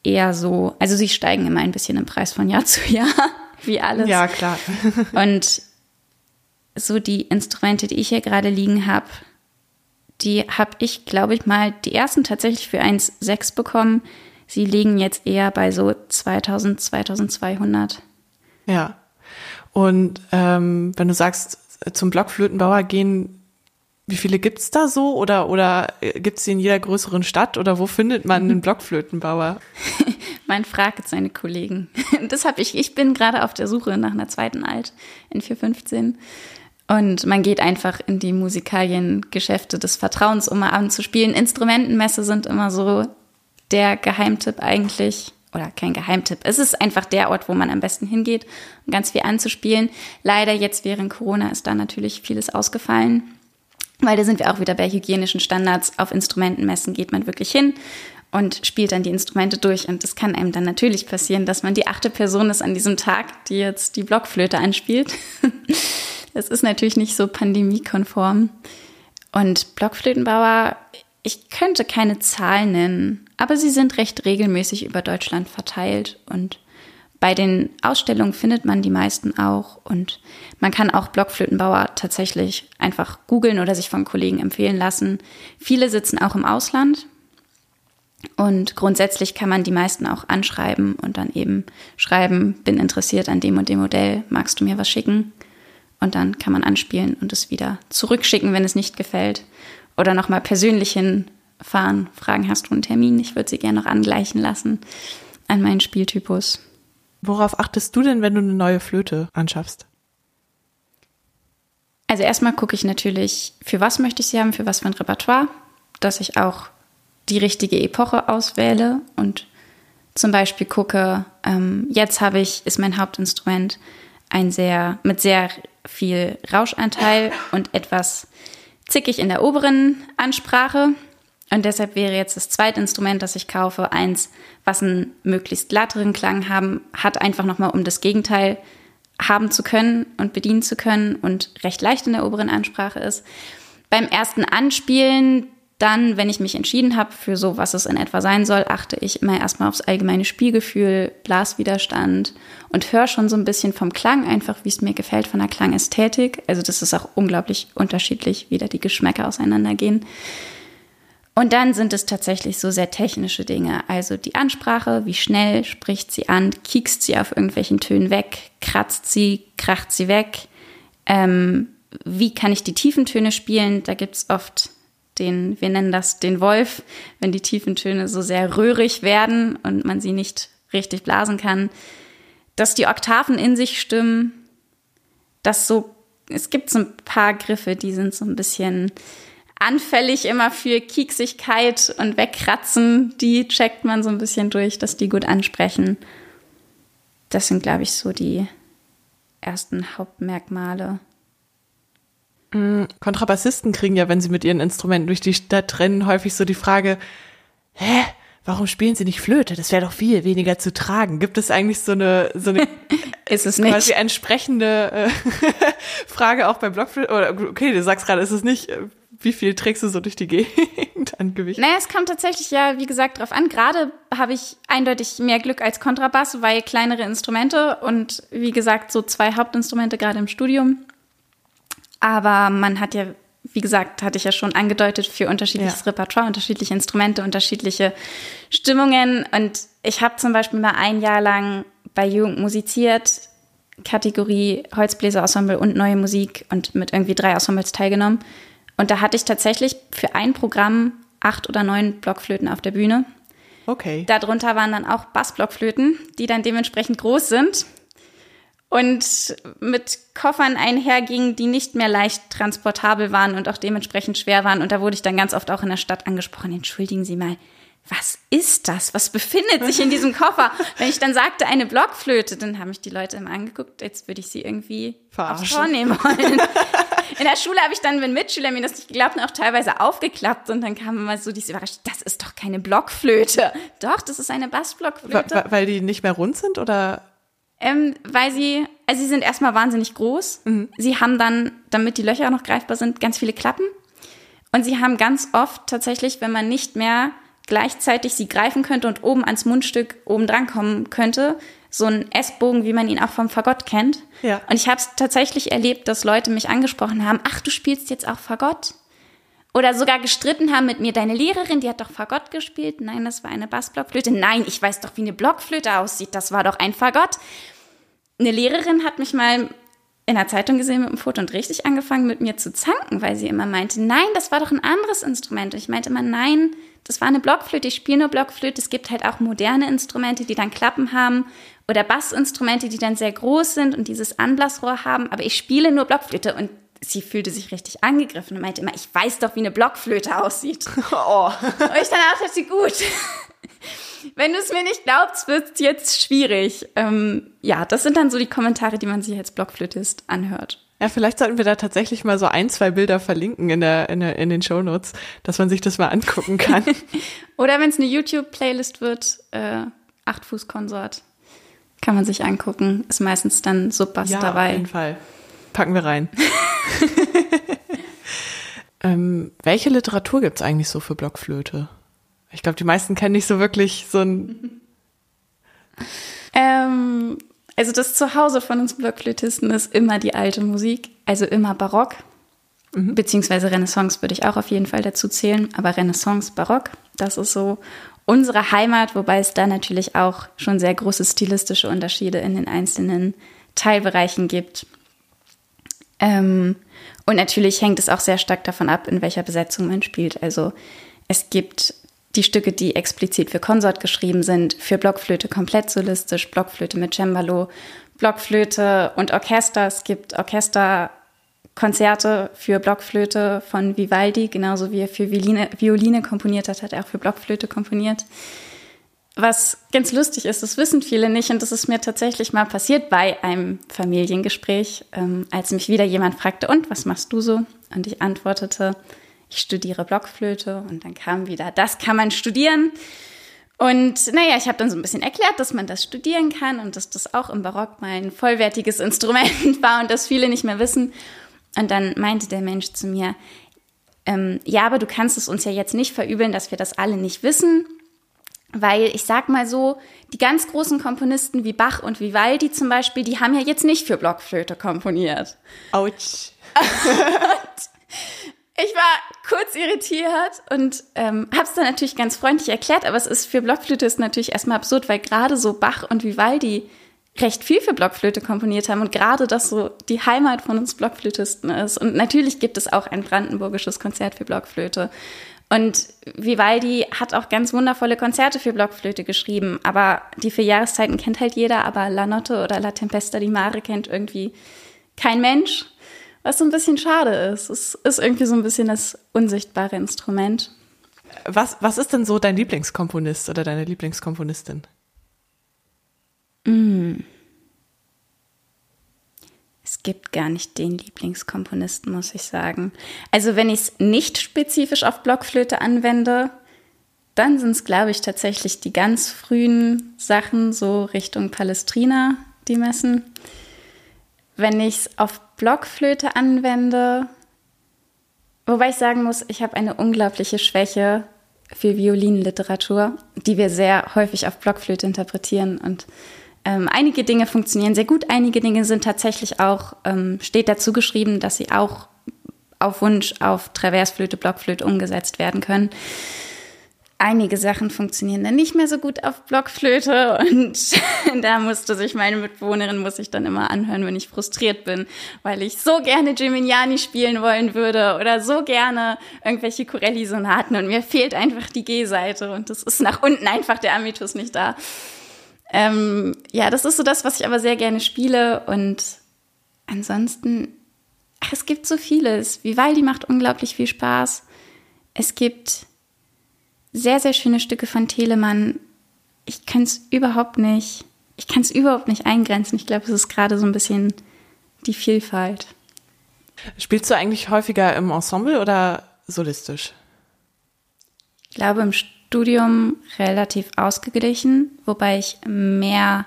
eher so, also sie steigen immer ein bisschen im Preis von Jahr zu Jahr, wie alles. Ja, klar. Und so die Instrumente, die ich hier gerade liegen habe, die habe ich, glaube ich, mal die ersten tatsächlich für 1,6 bekommen. Sie liegen jetzt eher bei so 2000, 2200. Ja. Und ähm, wenn du sagst, zum Blockflötenbauer gehen, wie viele gibt's da so? Oder, oder gibt's sie in jeder größeren Stadt? Oder wo findet man einen Blockflötenbauer? Man fragt seine Kollegen. Das habe ich. Ich bin gerade auf der Suche nach einer zweiten Alt in 415. Und man geht einfach in die Musikaliengeschäfte des Vertrauens, um mal anzuspielen. Instrumentenmesse sind immer so der Geheimtipp eigentlich. Oder kein Geheimtipp. Es ist einfach der Ort, wo man am besten hingeht, um ganz viel anzuspielen. Leider jetzt während Corona ist da natürlich vieles ausgefallen. Weil da sind wir auch wieder bei hygienischen Standards. Auf Instrumentenmessen geht man wirklich hin und spielt dann die Instrumente durch. Und es kann einem dann natürlich passieren, dass man die achte Person ist an diesem Tag, die jetzt die Blockflöte anspielt. Es ist natürlich nicht so pandemiekonform. Und Blockflötenbauer, ich könnte keine Zahl nennen, aber sie sind recht regelmäßig über Deutschland verteilt und bei den Ausstellungen findet man die meisten auch und man kann auch Blockflötenbauer tatsächlich einfach googeln oder sich von Kollegen empfehlen lassen. Viele sitzen auch im Ausland und grundsätzlich kann man die meisten auch anschreiben und dann eben schreiben, bin interessiert an dem und dem Modell, magst du mir was schicken? Und dann kann man anspielen und es wieder zurückschicken, wenn es nicht gefällt. Oder nochmal persönlich hinfahren, fragen, hast du einen Termin? Ich würde sie gerne noch angleichen lassen an meinen Spieltypus. Worauf achtest du denn, wenn du eine neue Flöte anschaffst? Also erstmal gucke ich natürlich, für was möchte ich sie haben, für was für ein Repertoire, dass ich auch die richtige Epoche auswähle und zum Beispiel gucke, ähm, jetzt habe ich, ist mein Hauptinstrument ein sehr, mit sehr viel Rauschanteil und etwas zickig in der oberen Ansprache. Und deshalb wäre jetzt das zweite Instrument, das ich kaufe, eins, was einen möglichst glatteren Klang haben, hat einfach nochmal, um das Gegenteil haben zu können und bedienen zu können und recht leicht in der oberen Ansprache ist. Beim ersten Anspielen dann, wenn ich mich entschieden habe für so, was es in etwa sein soll, achte ich immer erstmal aufs allgemeine Spielgefühl, Blaswiderstand und höre schon so ein bisschen vom Klang einfach, wie es mir gefällt von der Klangästhetik. Also das ist auch unglaublich unterschiedlich, wie da die Geschmäcker auseinandergehen. Und dann sind es tatsächlich so sehr technische Dinge. Also die Ansprache, wie schnell spricht sie an, kiekst sie auf irgendwelchen Tönen weg, kratzt sie, kracht sie weg. Ähm, wie kann ich die tiefen Töne spielen? Da gibt's oft den, wir nennen das den Wolf, wenn die tiefen Töne so sehr röhrig werden und man sie nicht richtig blasen kann, dass die Oktaven in sich stimmen, dass so, es gibt so ein paar Griffe, die sind so ein bisschen anfällig immer für Kieksigkeit und Wegkratzen, die checkt man so ein bisschen durch, dass die gut ansprechen. Das sind, glaube ich, so die ersten Hauptmerkmale. Mm, Kontrabassisten kriegen ja, wenn sie mit ihren Instrumenten durch die Stadt rennen, häufig so die Frage, hä, warum spielen sie nicht Flöte? Das wäre doch viel weniger zu tragen. Gibt es eigentlich so eine, so eine ist es nicht. quasi entsprechende äh, Frage auch beim Blockflöte? Oder okay, du sagst gerade, ist es nicht, äh, wie viel trägst du so durch die Gegend an Gewicht? Naja, es kommt tatsächlich ja, wie gesagt, drauf an. Gerade habe ich eindeutig mehr Glück als Kontrabass, weil kleinere Instrumente und wie gesagt, so zwei Hauptinstrumente gerade im Studium aber man hat ja, wie gesagt, hatte ich ja schon angedeutet, für unterschiedliches ja. Repertoire, unterschiedliche Instrumente, unterschiedliche Stimmungen. Und ich habe zum Beispiel mal ein Jahr lang bei Jugend musiziert, Kategorie Holzbläserensemble und neue Musik und mit irgendwie drei Ensembles teilgenommen. Und da hatte ich tatsächlich für ein Programm acht oder neun Blockflöten auf der Bühne. Okay. Darunter waren dann auch Bassblockflöten, die dann dementsprechend groß sind und mit Koffern einhergingen, die nicht mehr leicht transportabel waren und auch dementsprechend schwer waren. Und da wurde ich dann ganz oft auch in der Stadt angesprochen, entschuldigen Sie mal, was ist das? Was befindet sich in diesem Koffer? Wenn ich dann sagte, eine Blockflöte, dann haben mich die Leute immer angeguckt, jetzt würde ich sie irgendwie Verarschen. aufs Tor nehmen wollen. In der Schule habe ich dann, wenn Mitschüler mir das nicht geglaubt haben, auch teilweise aufgeklappt und dann kam immer so diese Überraschung, das ist doch keine Blockflöte. Doch, das ist eine Bassblockflöte. Weil die nicht mehr rund sind oder? Ähm, weil sie, also sie sind erstmal wahnsinnig groß. Mhm. Sie haben dann, damit die Löcher auch noch greifbar sind, ganz viele Klappen. Und sie haben ganz oft tatsächlich, wenn man nicht mehr gleichzeitig sie greifen könnte und oben ans Mundstück oben dran kommen könnte, so ein S-Bogen, wie man ihn auch vom Fagott kennt. Ja. Und ich habe es tatsächlich erlebt, dass Leute mich angesprochen haben, ach, du spielst jetzt auch Fagott? Oder sogar gestritten haben mit mir, deine Lehrerin, die hat doch Fagott gespielt. Nein, das war eine Bassblockflöte. Nein, ich weiß doch, wie eine Blockflöte aussieht. Das war doch ein Fagott. Eine Lehrerin hat mich mal in der Zeitung gesehen mit dem Foto und richtig angefangen mit mir zu zanken, weil sie immer meinte, nein, das war doch ein anderes Instrument. Und ich meinte immer, nein, das war eine Blockflöte. Ich spiele nur Blockflöte. Es gibt halt auch moderne Instrumente, die dann Klappen haben oder Bassinstrumente, die dann sehr groß sind und dieses Anblasrohr haben. Aber ich spiele nur Blockflöte und sie fühlte sich richtig angegriffen und meinte immer, ich weiß doch, wie eine Blockflöte aussieht. Oh. Und ich dann dachte, gut. Wenn du es mir nicht glaubst, wird es jetzt schwierig. Ähm, ja, das sind dann so die Kommentare, die man sich als Blockflötist anhört. Ja, vielleicht sollten wir da tatsächlich mal so ein, zwei Bilder verlinken in, der, in, der, in den Shownotes, dass man sich das mal angucken kann. Oder wenn es eine YouTube-Playlist wird, äh, Achtfuß-Konsort, kann man sich angucken. Ist meistens dann Subbass ja, dabei. auf jeden Fall. Packen wir rein. ähm, welche Literatur gibt's eigentlich so für Blockflöte? Ich glaube, die meisten kennen nicht so wirklich so ein. Ähm, also das Zuhause von uns Blockflötisten ist immer die alte Musik, also immer Barock. Mhm. Beziehungsweise Renaissance würde ich auch auf jeden Fall dazu zählen, aber Renaissance, Barock, das ist so unsere Heimat, wobei es da natürlich auch schon sehr große stilistische Unterschiede in den einzelnen Teilbereichen gibt. Ähm, und natürlich hängt es auch sehr stark davon ab, in welcher Besetzung man spielt. Also es gibt die Stücke, die explizit für Konsort geschrieben sind, für Blockflöte komplett solistisch, Blockflöte mit Cembalo, Blockflöte und Orchester. Es gibt Orchesterkonzerte für Blockflöte von Vivaldi, genauso wie er für Violine, Violine komponiert hat, hat er auch für Blockflöte komponiert. Was ganz lustig ist, das wissen viele nicht und das ist mir tatsächlich mal passiert bei einem Familiengespräch, ähm, als mich wieder jemand fragte, und was machst du so? Und ich antwortete, ich studiere Blockflöte und dann kam wieder, das kann man studieren. Und naja, ich habe dann so ein bisschen erklärt, dass man das studieren kann und dass das auch im Barock mal ein vollwertiges Instrument war und das viele nicht mehr wissen. Und dann meinte der Mensch zu mir, ähm, ja, aber du kannst es uns ja jetzt nicht verübeln, dass wir das alle nicht wissen. Weil ich sag mal so, die ganz großen Komponisten wie Bach und Vivaldi zum Beispiel, die haben ja jetzt nicht für Blockflöte komponiert. Autsch. Ich war kurz irritiert und ähm, habe es dann natürlich ganz freundlich erklärt, aber es ist für Blockflötisten natürlich erstmal absurd, weil gerade so Bach und Vivaldi recht viel für Blockflöte komponiert haben und gerade das so die Heimat von uns Blockflötisten ist. Und natürlich gibt es auch ein brandenburgisches Konzert für Blockflöte. Und Vivaldi hat auch ganz wundervolle Konzerte für Blockflöte geschrieben, aber die vier Jahreszeiten kennt halt jeder, aber La Notte oder La Tempesta di Mare kennt irgendwie kein Mensch. Was so ein bisschen schade ist. Es ist irgendwie so ein bisschen das unsichtbare Instrument. Was, was ist denn so dein Lieblingskomponist oder deine Lieblingskomponistin? Mm. Es gibt gar nicht den Lieblingskomponisten, muss ich sagen. Also wenn ich es nicht spezifisch auf Blockflöte anwende, dann sind es, glaube ich, tatsächlich die ganz frühen Sachen, so Richtung Palestrina, die Messen. Wenn ich es auf Blockflöte anwende, wobei ich sagen muss, ich habe eine unglaubliche Schwäche für Violinliteratur, die wir sehr häufig auf Blockflöte interpretieren. Und ähm, einige Dinge funktionieren sehr gut, einige Dinge sind tatsächlich auch, ähm, steht dazu geschrieben, dass sie auch auf Wunsch auf Traversflöte, Blockflöte umgesetzt werden können einige Sachen funktionieren dann nicht mehr so gut auf Blockflöte und da musste sich meine Mitbewohnerin, muss ich dann immer anhören, wenn ich frustriert bin, weil ich so gerne Gimignani spielen wollen würde oder so gerne irgendwelche Corelli-Sonaten und mir fehlt einfach die G-Seite und das ist nach unten einfach der Amitus nicht da. Ähm, ja, das ist so das, was ich aber sehr gerne spiele und ansonsten, ach, es gibt so vieles. Vivaldi macht unglaublich viel Spaß. Es gibt sehr, sehr schöne Stücke von Telemann. Ich kann es überhaupt nicht, ich kann es überhaupt nicht eingrenzen. Ich glaube, es ist gerade so ein bisschen die Vielfalt. Spielst du eigentlich häufiger im Ensemble oder solistisch? Ich glaube im Studium relativ ausgeglichen, wobei ich mehr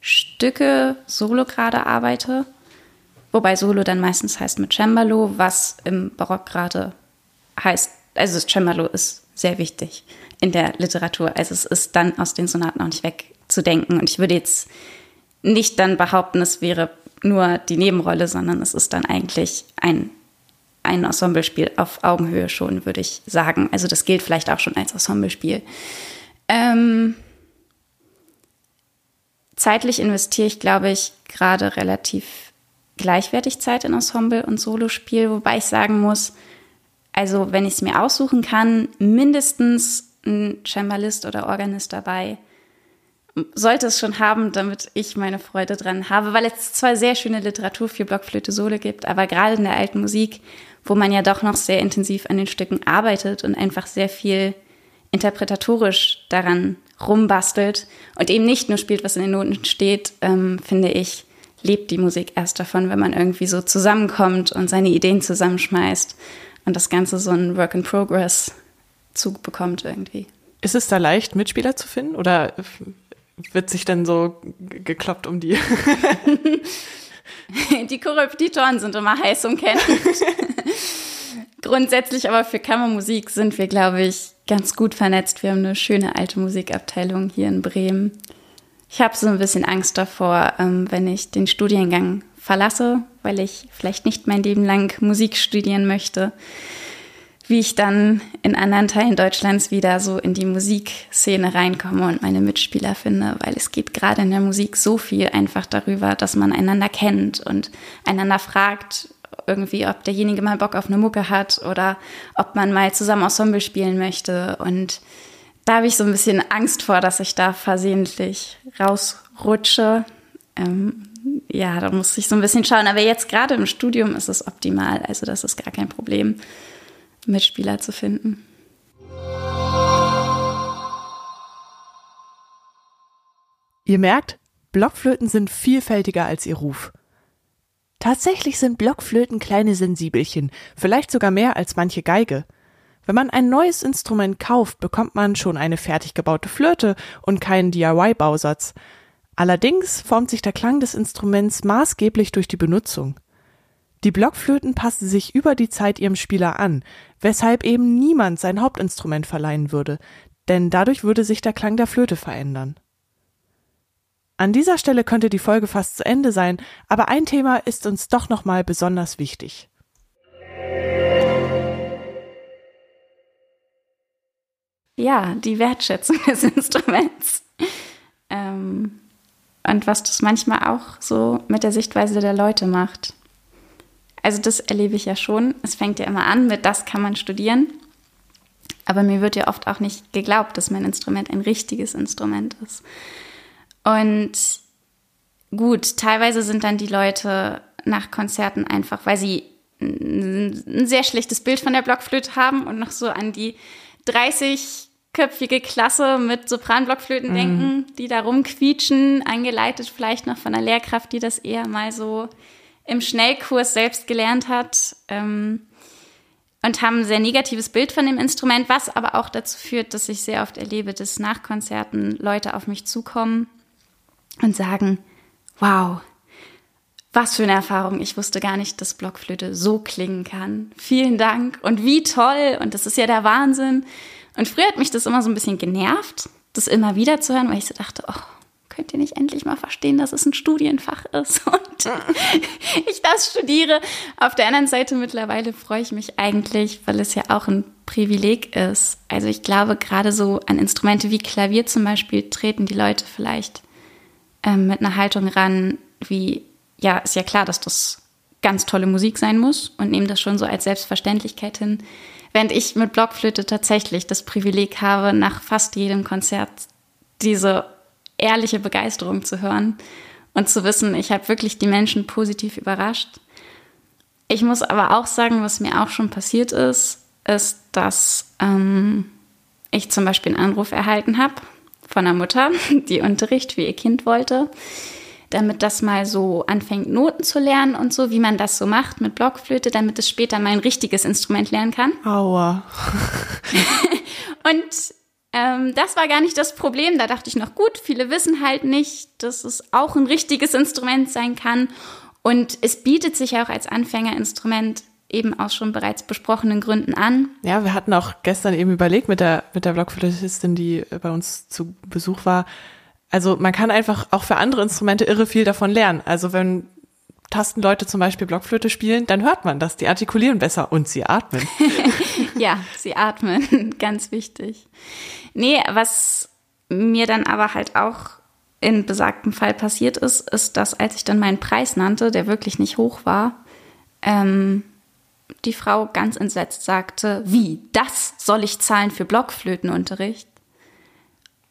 Stücke solo gerade arbeite. Wobei Solo dann meistens heißt mit Cembalo, was im Barock gerade heißt, also das Cembalo ist sehr wichtig in der Literatur. Also es ist dann aus den Sonaten auch nicht wegzudenken. Und ich würde jetzt nicht dann behaupten, es wäre nur die Nebenrolle, sondern es ist dann eigentlich ein, ein Ensemblespiel auf Augenhöhe schon, würde ich sagen. Also das gilt vielleicht auch schon als Ensemblespiel. Ähm, zeitlich investiere ich, glaube ich, gerade relativ gleichwertig Zeit in Ensemble und Solospiel, wobei ich sagen muss, also wenn ich es mir aussuchen kann, mindestens ein Cembalist oder Organist dabei, sollte es schon haben, damit ich meine Freude dran habe, weil es zwar sehr schöne Literatur für Blockflöte Solo gibt, aber gerade in der alten Musik, wo man ja doch noch sehr intensiv an den Stücken arbeitet und einfach sehr viel interpretatorisch daran rumbastelt und eben nicht nur spielt, was in den Noten steht, ähm, finde ich, lebt die Musik erst davon, wenn man irgendwie so zusammenkommt und seine Ideen zusammenschmeißt und das Ganze so ein Work in Progress Zug bekommt irgendwie. Ist es da leicht, Mitspieler zu finden oder wird sich dann so gekloppt um die? die Korrepetitoren sind immer heiß umkämpft. Grundsätzlich aber für Kammermusik sind wir, glaube ich, ganz gut vernetzt. Wir haben eine schöne alte Musikabteilung hier in Bremen. Ich habe so ein bisschen Angst davor, ähm, wenn ich den Studiengang verlasse, weil ich vielleicht nicht mein Leben lang Musik studieren möchte, wie ich dann in anderen Teilen Deutschlands wieder so in die Musikszene reinkomme und meine Mitspieler finde, weil es geht gerade in der Musik so viel einfach darüber, dass man einander kennt und einander fragt, irgendwie, ob derjenige mal Bock auf eine Mucke hat oder ob man mal zusammen Ensemble spielen möchte. Und da habe ich so ein bisschen Angst vor, dass ich da versehentlich rausrutsche. Ähm, ja, da muss ich so ein bisschen schauen. Aber jetzt gerade im Studium ist es optimal. Also das ist gar kein Problem. Mitspieler zu finden. Ihr merkt, Blockflöten sind vielfältiger als ihr Ruf. Tatsächlich sind Blockflöten kleine Sensibelchen, vielleicht sogar mehr als manche Geige. Wenn man ein neues Instrument kauft, bekommt man schon eine fertig gebaute Flöte und keinen DIY-Bausatz. Allerdings formt sich der Klang des Instruments maßgeblich durch die Benutzung. Die Blockflöten passen sich über die Zeit ihrem Spieler an, weshalb eben niemand sein Hauptinstrument verleihen würde, denn dadurch würde sich der Klang der Flöte verändern. An dieser Stelle könnte die Folge fast zu Ende sein, aber ein Thema ist uns doch nochmal besonders wichtig. Ja, die Wertschätzung des Instruments. Ähm, und was das manchmal auch so mit der Sichtweise der Leute macht. Also das erlebe ich ja schon. Es fängt ja immer an mit, das kann man studieren. Aber mir wird ja oft auch nicht geglaubt, dass mein Instrument ein richtiges Instrument ist. Und gut, teilweise sind dann die Leute nach Konzerten einfach, weil sie ein sehr schlechtes Bild von der Blockflöte haben und noch so an die 30-köpfige Klasse mit Sopranblockflöten mhm. denken, die da rumquietschen, angeleitet vielleicht noch von einer Lehrkraft, die das eher mal so im Schnellkurs selbst gelernt hat ähm, und haben ein sehr negatives Bild von dem Instrument, was aber auch dazu führt, dass ich sehr oft erlebe, dass nach Konzerten Leute auf mich zukommen und sagen, wow, was für eine Erfahrung. Ich wusste gar nicht, dass Blockflöte so klingen kann. Vielen Dank und wie toll und das ist ja der Wahnsinn. Und früher hat mich das immer so ein bisschen genervt, das immer wieder zu hören, weil ich so dachte, oh, könnt ihr nicht endlich mal verstehen, dass es ein Studienfach ist und ich das studiere. Auf der anderen Seite mittlerweile freue ich mich eigentlich, weil es ja auch ein Privileg ist. Also ich glaube, gerade so an Instrumente wie Klavier zum Beispiel treten die Leute vielleicht ähm, mit einer Haltung ran, wie, ja, ist ja klar, dass das ganz tolle Musik sein muss und nehmen das schon so als Selbstverständlichkeit hin. Während ich mit Blockflöte tatsächlich das Privileg habe, nach fast jedem Konzert diese ehrliche Begeisterung zu hören und zu wissen, ich habe wirklich die Menschen positiv überrascht. Ich muss aber auch sagen, was mir auch schon passiert ist, ist, dass ähm, ich zum Beispiel einen Anruf erhalten habe von einer Mutter, die Unterricht für ihr Kind wollte, damit das mal so anfängt, Noten zu lernen und so, wie man das so macht mit Blockflöte, damit es später mal ein richtiges Instrument lernen kann. Aua. und ähm, das war gar nicht das Problem. Da dachte ich noch, gut, viele wissen halt nicht, dass es auch ein richtiges Instrument sein kann. Und es bietet sich auch als Anfängerinstrument eben aus schon bereits besprochenen Gründen an. Ja, wir hatten auch gestern eben überlegt mit der, mit der Blockflötistin, die bei uns zu Besuch war. Also man kann einfach auch für andere Instrumente irre viel davon lernen. Also wenn Tastenleute zum Beispiel Blockflöte spielen, dann hört man das. Die artikulieren besser und sie atmen. ja, sie atmen, ganz wichtig. Nee, was mir dann aber halt auch in besagtem Fall passiert ist, ist, dass als ich dann meinen Preis nannte, der wirklich nicht hoch war, ähm, die Frau ganz entsetzt sagte, wie, das soll ich zahlen für Blockflötenunterricht?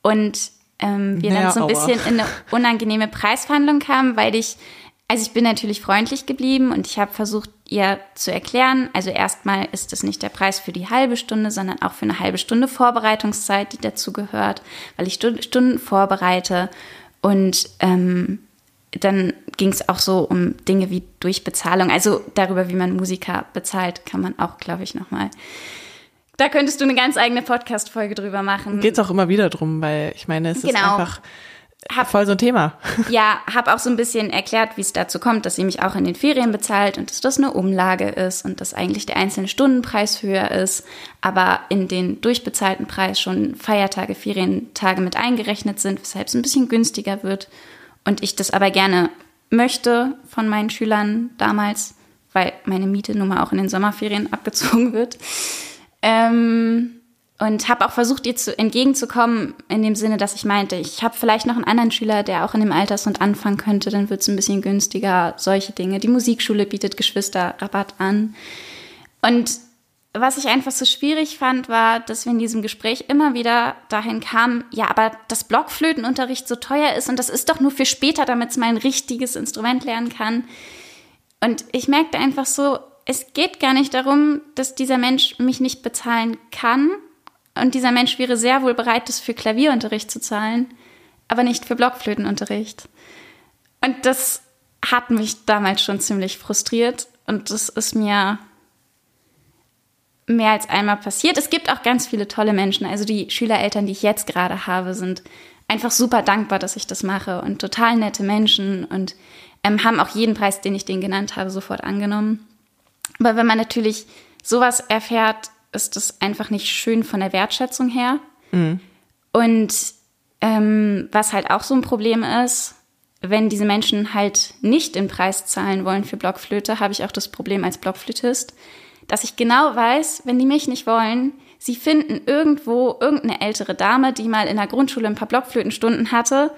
Und ähm, wir naja, dann so ein bisschen in eine unangenehme Preisverhandlung kamen, weil ich, also ich bin natürlich freundlich geblieben und ich habe versucht, ihr zu erklären, also erstmal ist es nicht der Preis für die halbe Stunde, sondern auch für eine halbe Stunde Vorbereitungszeit, die dazu gehört, weil ich Stunden vorbereite und ähm, dann ging es auch so um Dinge wie Durchbezahlung. Also darüber, wie man Musiker bezahlt, kann man auch, glaube ich, nochmal. Da könntest du eine ganz eigene Podcast-Folge drüber machen. Geht auch immer wieder drum, weil ich meine, es genau. ist einfach hab, voll so ein Thema. Ja, habe auch so ein bisschen erklärt, wie es dazu kommt, dass sie mich auch in den Ferien bezahlt und dass das eine Umlage ist und dass eigentlich der einzelne Stundenpreis höher ist, aber in den durchbezahlten Preis schon Feiertage, Ferientage mit eingerechnet sind, weshalb es ein bisschen günstiger wird und ich das aber gerne möchte von meinen Schülern damals, weil meine Miete nun mal auch in den Sommerferien abgezogen wird. Ähm, und habe auch versucht, ihr zu, entgegenzukommen, in dem Sinne, dass ich meinte, ich habe vielleicht noch einen anderen Schüler, der auch in dem Alter und anfangen könnte, dann wird es ein bisschen günstiger, solche Dinge. Die Musikschule bietet Geschwisterrabatt an. Und was ich einfach so schwierig fand, war, dass wir in diesem Gespräch immer wieder dahin kamen, ja, aber das Blockflötenunterricht so teuer ist und das ist doch nur für später, damit es mal ein richtiges Instrument lernen kann. Und ich merkte einfach so, es geht gar nicht darum, dass dieser Mensch mich nicht bezahlen kann. Und dieser Mensch wäre sehr wohl bereit, das für Klavierunterricht zu zahlen, aber nicht für Blockflötenunterricht. Und das hat mich damals schon ziemlich frustriert und das ist mir mehr als einmal passiert. Es gibt auch ganz viele tolle Menschen. Also die Schülereltern, die ich jetzt gerade habe, sind einfach super dankbar, dass ich das mache und total nette Menschen und ähm, haben auch jeden Preis, den ich denen genannt habe, sofort angenommen. Aber wenn man natürlich sowas erfährt, ist das einfach nicht schön von der Wertschätzung her. Mhm. Und ähm, was halt auch so ein Problem ist, wenn diese Menschen halt nicht den Preis zahlen wollen für Blockflöte, habe ich auch das Problem als Blockflötist, dass ich genau weiß, wenn die mich nicht wollen, sie finden irgendwo irgendeine ältere Dame, die mal in der Grundschule ein paar Blockflötenstunden hatte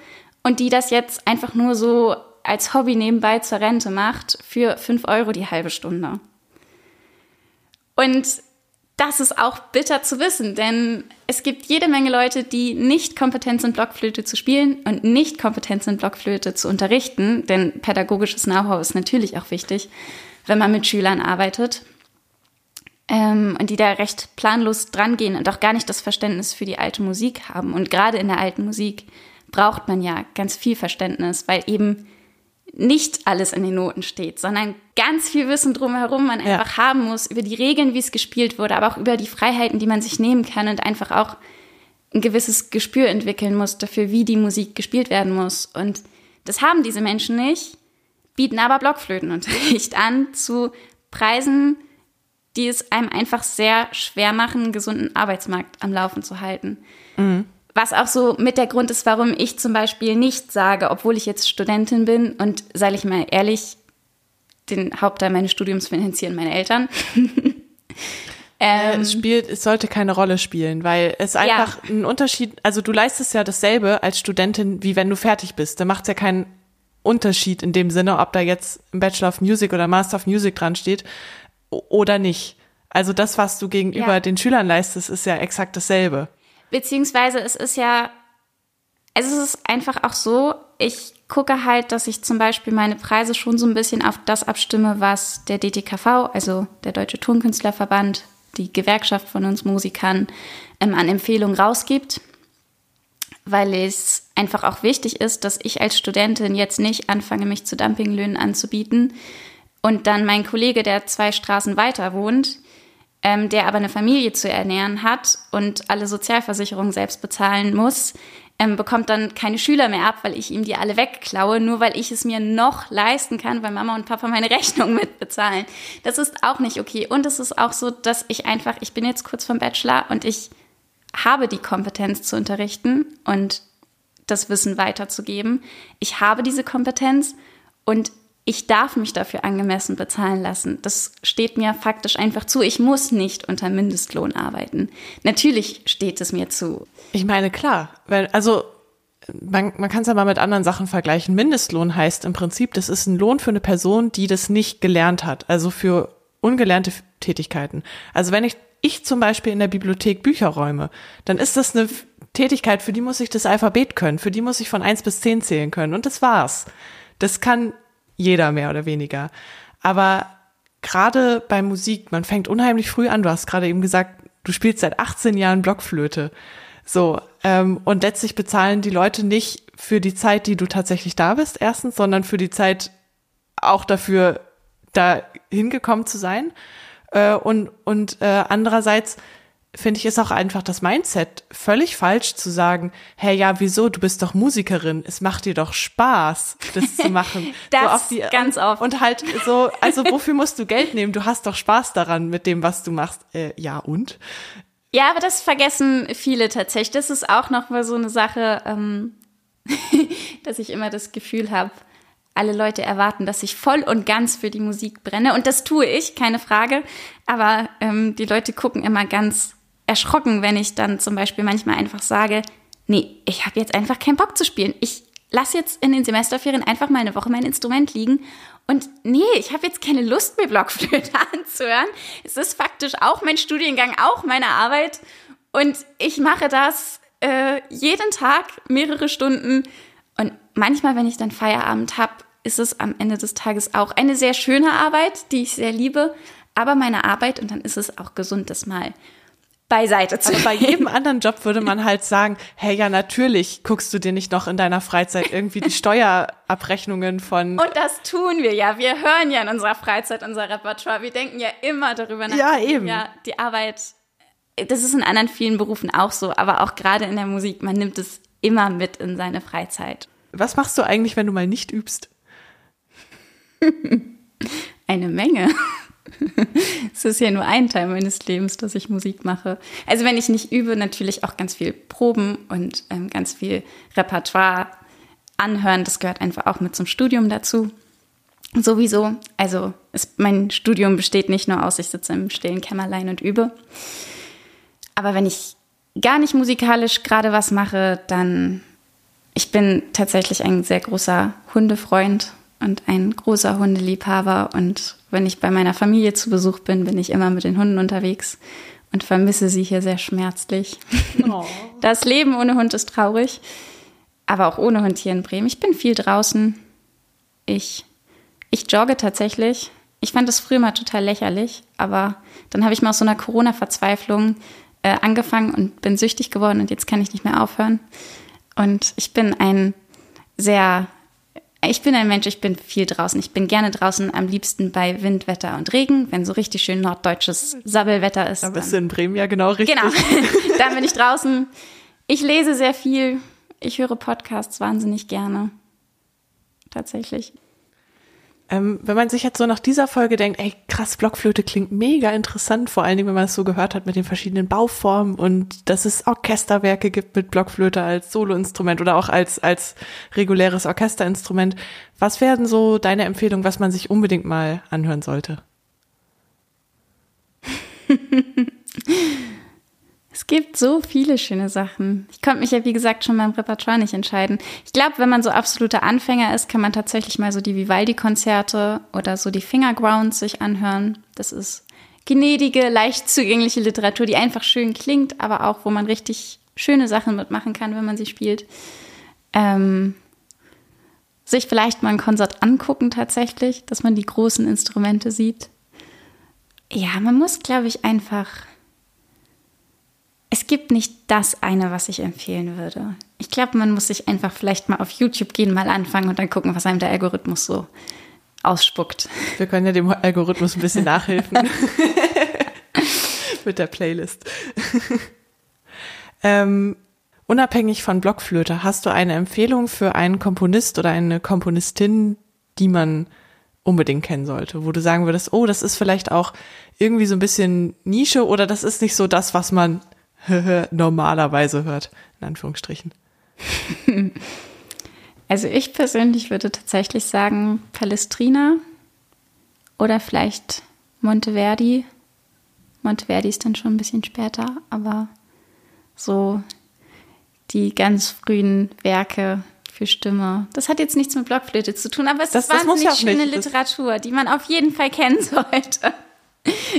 und die das jetzt einfach nur so als Hobby nebenbei zur Rente macht für fünf Euro die halbe Stunde. Und das ist auch bitter zu wissen, denn es gibt jede Menge Leute, die nicht kompetent sind, Blockflöte zu spielen und nicht kompetent sind, Blockflöte zu unterrichten, denn pädagogisches Know-how ist natürlich auch wichtig, wenn man mit Schülern arbeitet ähm, und die da recht planlos drangehen und auch gar nicht das Verständnis für die alte Musik haben. Und gerade in der alten Musik braucht man ja ganz viel Verständnis, weil eben nicht alles in den Noten steht, sondern ganz viel Wissen drumherum man ja. einfach haben muss über die Regeln, wie es gespielt wurde, aber auch über die Freiheiten, die man sich nehmen kann und einfach auch ein gewisses Gespür entwickeln muss dafür, wie die Musik gespielt werden muss. Und das haben diese Menschen nicht, bieten aber Blockflötenunterricht an zu Preisen, die es einem einfach sehr schwer machen, einen gesunden Arbeitsmarkt am Laufen zu halten. Mhm. Was auch so mit der Grund ist, warum ich zum Beispiel nicht sage, obwohl ich jetzt Studentin bin und sage ich mal ehrlich, den Hauptteil meines Studiums finanzieren meine Eltern. ähm, es spielt, es sollte keine Rolle spielen, weil es einfach ja. ein Unterschied, also du leistest ja dasselbe als Studentin, wie wenn du fertig bist. Da macht es ja keinen Unterschied in dem Sinne, ob da jetzt ein Bachelor of Music oder Master of Music dran steht oder nicht. Also das, was du gegenüber ja. den Schülern leistest, ist ja exakt dasselbe. Beziehungsweise es ist ja, es ist einfach auch so, ich gucke halt, dass ich zum Beispiel meine Preise schon so ein bisschen auf das abstimme, was der DTKV, also der Deutsche Tonkünstlerverband, die Gewerkschaft von uns Musikern, ähm, an Empfehlungen rausgibt, weil es einfach auch wichtig ist, dass ich als Studentin jetzt nicht anfange, mich zu Dumpinglöhnen anzubieten und dann mein Kollege, der zwei Straßen weiter wohnt, ähm, der aber eine Familie zu ernähren hat und alle Sozialversicherungen selbst bezahlen muss, ähm, bekommt dann keine Schüler mehr ab, weil ich ihm die alle wegklaue, nur weil ich es mir noch leisten kann, weil Mama und Papa meine Rechnung mitbezahlen. Das ist auch nicht okay. Und es ist auch so, dass ich einfach, ich bin jetzt kurz vom Bachelor und ich habe die Kompetenz zu unterrichten und das Wissen weiterzugeben. Ich habe diese Kompetenz und ich darf mich dafür angemessen bezahlen lassen. Das steht mir faktisch einfach zu. Ich muss nicht unter Mindestlohn arbeiten. Natürlich steht es mir zu. Ich meine, klar, weil, also man, man kann es ja mal mit anderen Sachen vergleichen. Mindestlohn heißt im Prinzip, das ist ein Lohn für eine Person, die das nicht gelernt hat, also für ungelernte Tätigkeiten. Also wenn ich, ich zum Beispiel in der Bibliothek Bücher räume, dann ist das eine Tätigkeit, für die muss ich das Alphabet können, für die muss ich von eins bis zehn zählen können und das war's. Das kann jeder mehr oder weniger. Aber gerade bei Musik, man fängt unheimlich früh an. Du hast gerade eben gesagt, du spielst seit 18 Jahren Blockflöte. So, ähm, und letztlich bezahlen die Leute nicht für die Zeit, die du tatsächlich da bist, erstens, sondern für die Zeit auch dafür, da hingekommen zu sein. Äh, und und äh, andererseits finde ich, ist auch einfach das Mindset völlig falsch zu sagen, hey, ja, wieso, du bist doch Musikerin, es macht dir doch Spaß, das zu machen. das so die, ganz oft. Und halt so, also wofür musst du Geld nehmen? Du hast doch Spaß daran mit dem, was du machst. Äh, ja, und? Ja, aber das vergessen viele tatsächlich. Das ist auch noch mal so eine Sache, ähm, dass ich immer das Gefühl habe, alle Leute erwarten, dass ich voll und ganz für die Musik brenne. Und das tue ich, keine Frage. Aber ähm, die Leute gucken immer ganz erschrocken, wenn ich dann zum Beispiel manchmal einfach sage, nee, ich habe jetzt einfach keinen Bock zu spielen. Ich lasse jetzt in den Semesterferien einfach mal eine Woche mein Instrument liegen und nee, ich habe jetzt keine Lust, mir Blockflöte anzuhören. Es ist faktisch auch mein Studiengang, auch meine Arbeit und ich mache das äh, jeden Tag mehrere Stunden und manchmal, wenn ich dann Feierabend habe, ist es am Ende des Tages auch eine sehr schöne Arbeit, die ich sehr liebe, aber meine Arbeit und dann ist es auch gesund, das mal beiseite zu Aber bei jedem anderen Job würde man halt sagen, hey, ja, natürlich guckst du dir nicht noch in deiner Freizeit irgendwie die Steuerabrechnungen von. Und das tun wir ja. Wir hören ja in unserer Freizeit unser Repertoire. Wir denken ja immer darüber nach. Ja, eben. Ja, die Arbeit, das ist in anderen vielen Berufen auch so, aber auch gerade in der Musik, man nimmt es immer mit in seine Freizeit. Was machst du eigentlich, wenn du mal nicht übst? Eine Menge. es ist ja nur ein Teil meines Lebens, dass ich Musik mache. Also wenn ich nicht übe, natürlich auch ganz viel Proben und ähm, ganz viel Repertoire anhören. Das gehört einfach auch mit zum Studium dazu. Sowieso. Also es, mein Studium besteht nicht nur aus, ich sitze im stillen Kämmerlein und übe. Aber wenn ich gar nicht musikalisch gerade was mache, dann ich bin tatsächlich ein sehr großer Hundefreund und ein großer Hundeliebhaber. Und wenn ich bei meiner Familie zu Besuch bin, bin ich immer mit den Hunden unterwegs und vermisse sie hier sehr schmerzlich. Oh. Das Leben ohne Hund ist traurig, aber auch ohne Hund hier in Bremen. Ich bin viel draußen. Ich, ich jogge tatsächlich. Ich fand das früher mal total lächerlich, aber dann habe ich mal aus so einer Corona-Verzweiflung äh, angefangen und bin süchtig geworden und jetzt kann ich nicht mehr aufhören. Und ich bin ein sehr ich bin ein Mensch, ich bin viel draußen. Ich bin gerne draußen, am liebsten bei Wind, Wetter und Regen, wenn so richtig schön norddeutsches Sabbelwetter ist. Da bist du in Bremen ja genau richtig. Genau, dann bin ich draußen. Ich lese sehr viel. Ich höre Podcasts wahnsinnig gerne. Tatsächlich. Ähm, wenn man sich jetzt so nach dieser Folge denkt, ey, krass, Blockflöte klingt mega interessant, vor allen Dingen, wenn man es so gehört hat mit den verschiedenen Bauformen und dass es Orchesterwerke gibt mit Blockflöte als Soloinstrument oder auch als, als reguläres Orchesterinstrument. Was werden so deine Empfehlungen, was man sich unbedingt mal anhören sollte? Es gibt so viele schöne Sachen. Ich konnte mich ja, wie gesagt, schon beim Repertoire nicht entscheiden. Ich glaube, wenn man so absoluter Anfänger ist, kann man tatsächlich mal so die Vivaldi-Konzerte oder so die Fingergrounds sich anhören. Das ist gnädige, leicht zugängliche Literatur, die einfach schön klingt, aber auch, wo man richtig schöne Sachen mitmachen kann, wenn man sie spielt. Ähm, sich vielleicht mal ein Konzert angucken tatsächlich, dass man die großen Instrumente sieht. Ja, man muss, glaube ich, einfach es gibt nicht das eine, was ich empfehlen würde. Ich glaube, man muss sich einfach vielleicht mal auf YouTube gehen, mal anfangen und dann gucken, was einem der Algorithmus so ausspuckt. Wir können ja dem Algorithmus ein bisschen nachhelfen. Mit der Playlist. ähm, unabhängig von Blockflöte, hast du eine Empfehlung für einen Komponist oder eine Komponistin, die man unbedingt kennen sollte, wo du sagen würdest, oh, das ist vielleicht auch irgendwie so ein bisschen Nische oder das ist nicht so das, was man normalerweise hört, in Anführungsstrichen. Also ich persönlich würde tatsächlich sagen Palestrina oder vielleicht Monteverdi. Monteverdi ist dann schon ein bisschen später, aber so die ganz frühen Werke für Stimme. Das hat jetzt nichts mit Blockflöte zu tun, aber es das, ist wahnsinnig ja schöne nicht. Literatur, die man auf jeden Fall kennen sollte.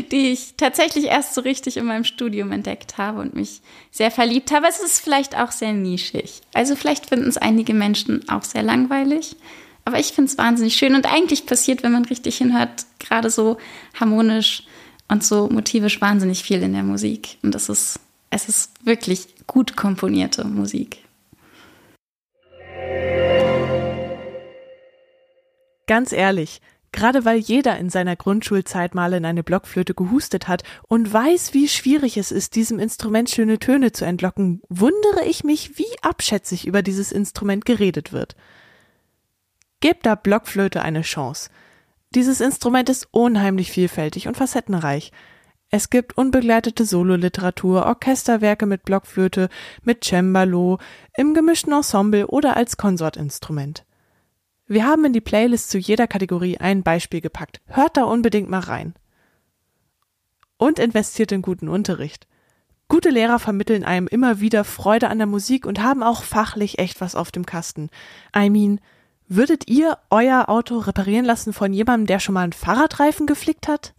Die ich tatsächlich erst so richtig in meinem Studium entdeckt habe und mich sehr verliebt habe. Es ist vielleicht auch sehr nischig. Also vielleicht finden es einige Menschen auch sehr langweilig. Aber ich finde es wahnsinnig schön und eigentlich passiert, wenn man richtig hinhört, gerade so harmonisch und so motivisch wahnsinnig viel in der Musik. Und das ist, es ist wirklich gut komponierte Musik. Ganz ehrlich, gerade weil jeder in seiner Grundschulzeit mal in eine Blockflöte gehustet hat und weiß, wie schwierig es ist, diesem Instrument schöne Töne zu entlocken, wundere ich mich, wie abschätzig über dieses Instrument geredet wird. Gebt der Blockflöte eine Chance. Dieses Instrument ist unheimlich vielfältig und facettenreich. Es gibt unbegleitete Sololiteratur, Orchesterwerke mit Blockflöte, mit Cembalo, im gemischten Ensemble oder als Konsortinstrument. Wir haben in die Playlist zu jeder Kategorie ein Beispiel gepackt. Hört da unbedingt mal rein. Und investiert in guten Unterricht. Gute Lehrer vermitteln einem immer wieder Freude an der Musik und haben auch fachlich echt was auf dem Kasten. I mean, würdet ihr euer Auto reparieren lassen von jemandem, der schon mal einen Fahrradreifen geflickt hat?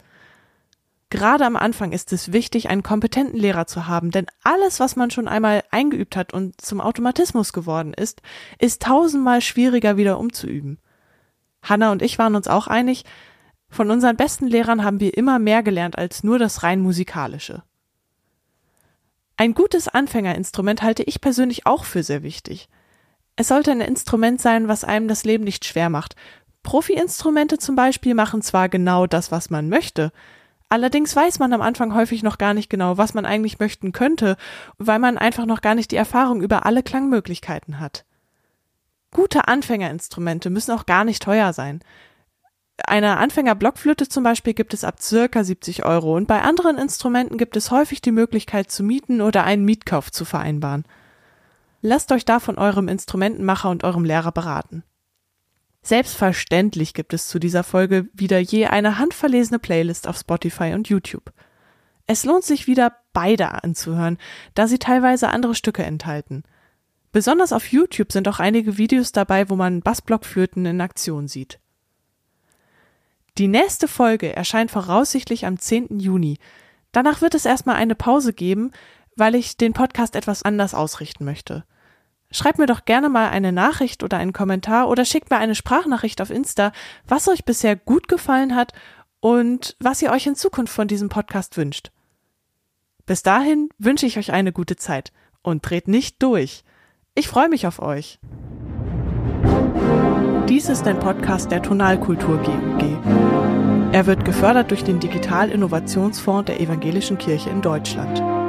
Gerade am Anfang ist es wichtig, einen kompetenten Lehrer zu haben, denn alles, was man schon einmal eingeübt hat und zum Automatismus geworden ist, ist tausendmal schwieriger wieder umzuüben. Hanna und ich waren uns auch einig, von unseren besten Lehrern haben wir immer mehr gelernt als nur das rein musikalische. Ein gutes Anfängerinstrument halte ich persönlich auch für sehr wichtig. Es sollte ein Instrument sein, was einem das Leben nicht schwer macht. Profi-Instrumente zum Beispiel machen zwar genau das, was man möchte, Allerdings weiß man am Anfang häufig noch gar nicht genau, was man eigentlich möchten könnte, weil man einfach noch gar nicht die Erfahrung über alle Klangmöglichkeiten hat. Gute Anfängerinstrumente müssen auch gar nicht teuer sein. Eine Anfängerblockflöte zum Beispiel gibt es ab circa 70 Euro und bei anderen Instrumenten gibt es häufig die Möglichkeit zu mieten oder einen Mietkauf zu vereinbaren. Lasst euch da von eurem Instrumentenmacher und eurem Lehrer beraten. Selbstverständlich gibt es zu dieser Folge wieder je eine handverlesene Playlist auf Spotify und YouTube. Es lohnt sich wieder beide anzuhören, da sie teilweise andere Stücke enthalten. Besonders auf YouTube sind auch einige Videos dabei, wo man Bassblockflöten in Aktion sieht. Die nächste Folge erscheint voraussichtlich am 10. Juni. Danach wird es erstmal eine Pause geben, weil ich den Podcast etwas anders ausrichten möchte. Schreibt mir doch gerne mal eine Nachricht oder einen Kommentar oder schickt mir eine Sprachnachricht auf Insta, was euch bisher gut gefallen hat und was ihr euch in Zukunft von diesem Podcast wünscht. Bis dahin wünsche ich euch eine gute Zeit und dreht nicht durch. Ich freue mich auf euch. Dies ist ein Podcast der Tonalkultur GUG. Er wird gefördert durch den Digital Innovationsfonds der Evangelischen Kirche in Deutschland.